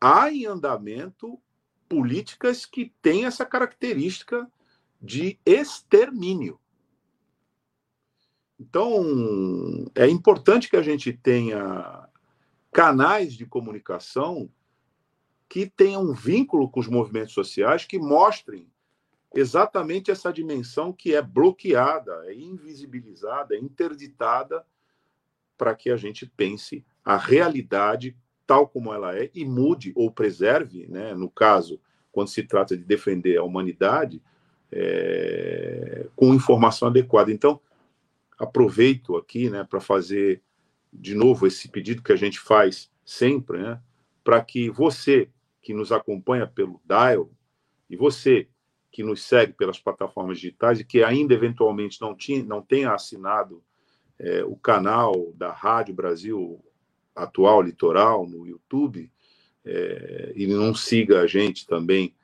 há em andamento políticas que têm essa característica de extermínio. Então, é importante que a gente tenha canais de comunicação que tenham um vínculo com os movimentos sociais que mostrem exatamente essa dimensão que é bloqueada, é invisibilizada, é interditada para que a gente pense a realidade tal como ela é e mude ou preserve, né, no caso, quando se trata de defender a humanidade, é, com informação adequada. Então, aproveito aqui né, para fazer de novo esse pedido que a gente faz sempre, né, para que você que nos acompanha pelo Dial e você que nos segue pelas plataformas digitais e que ainda eventualmente não, tinha, não tenha assinado é, o canal da Rádio Brasil Atual Litoral no YouTube é, e não siga a gente também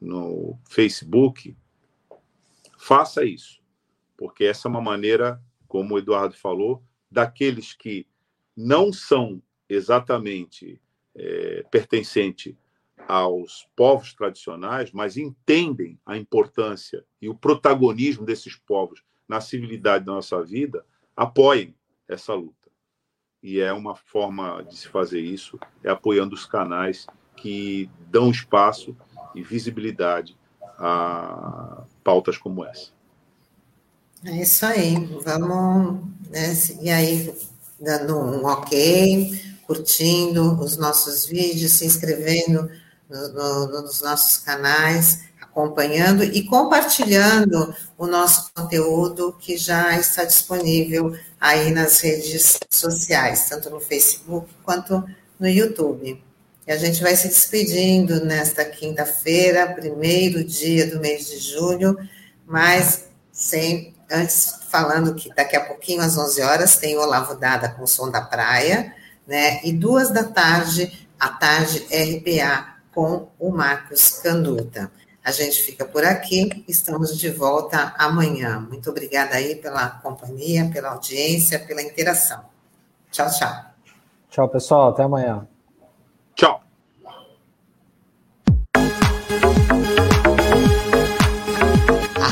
no Facebook, faça isso, porque essa é uma maneira, como o Eduardo falou, daqueles que não são exatamente é, pertencente aos povos tradicionais, mas entendem a importância e o protagonismo desses povos na civilidade da nossa vida, apoiem essa luta. E é uma forma de se fazer isso, é apoiando os canais que dão espaço e visibilidade a pautas como essa. É isso aí. Vamos, né, e aí, dando um ok, curtindo os nossos vídeos, se inscrevendo no, no, nos nossos canais, acompanhando e compartilhando o nosso conteúdo que já está disponível aí nas redes sociais, tanto no Facebook quanto no YouTube. E a gente vai se despedindo nesta quinta-feira, primeiro dia do mês de julho, mas sem antes falando que daqui a pouquinho, às 11 horas, tem o Olavo Dada com o Som da Praia, né? E duas da tarde, a tarde RPA com o Marcos Canduta. A gente fica por aqui, estamos de volta amanhã. Muito obrigada aí pela companhia, pela audiência, pela interação. Tchau, tchau. Tchau, pessoal. Até amanhã. Tchau.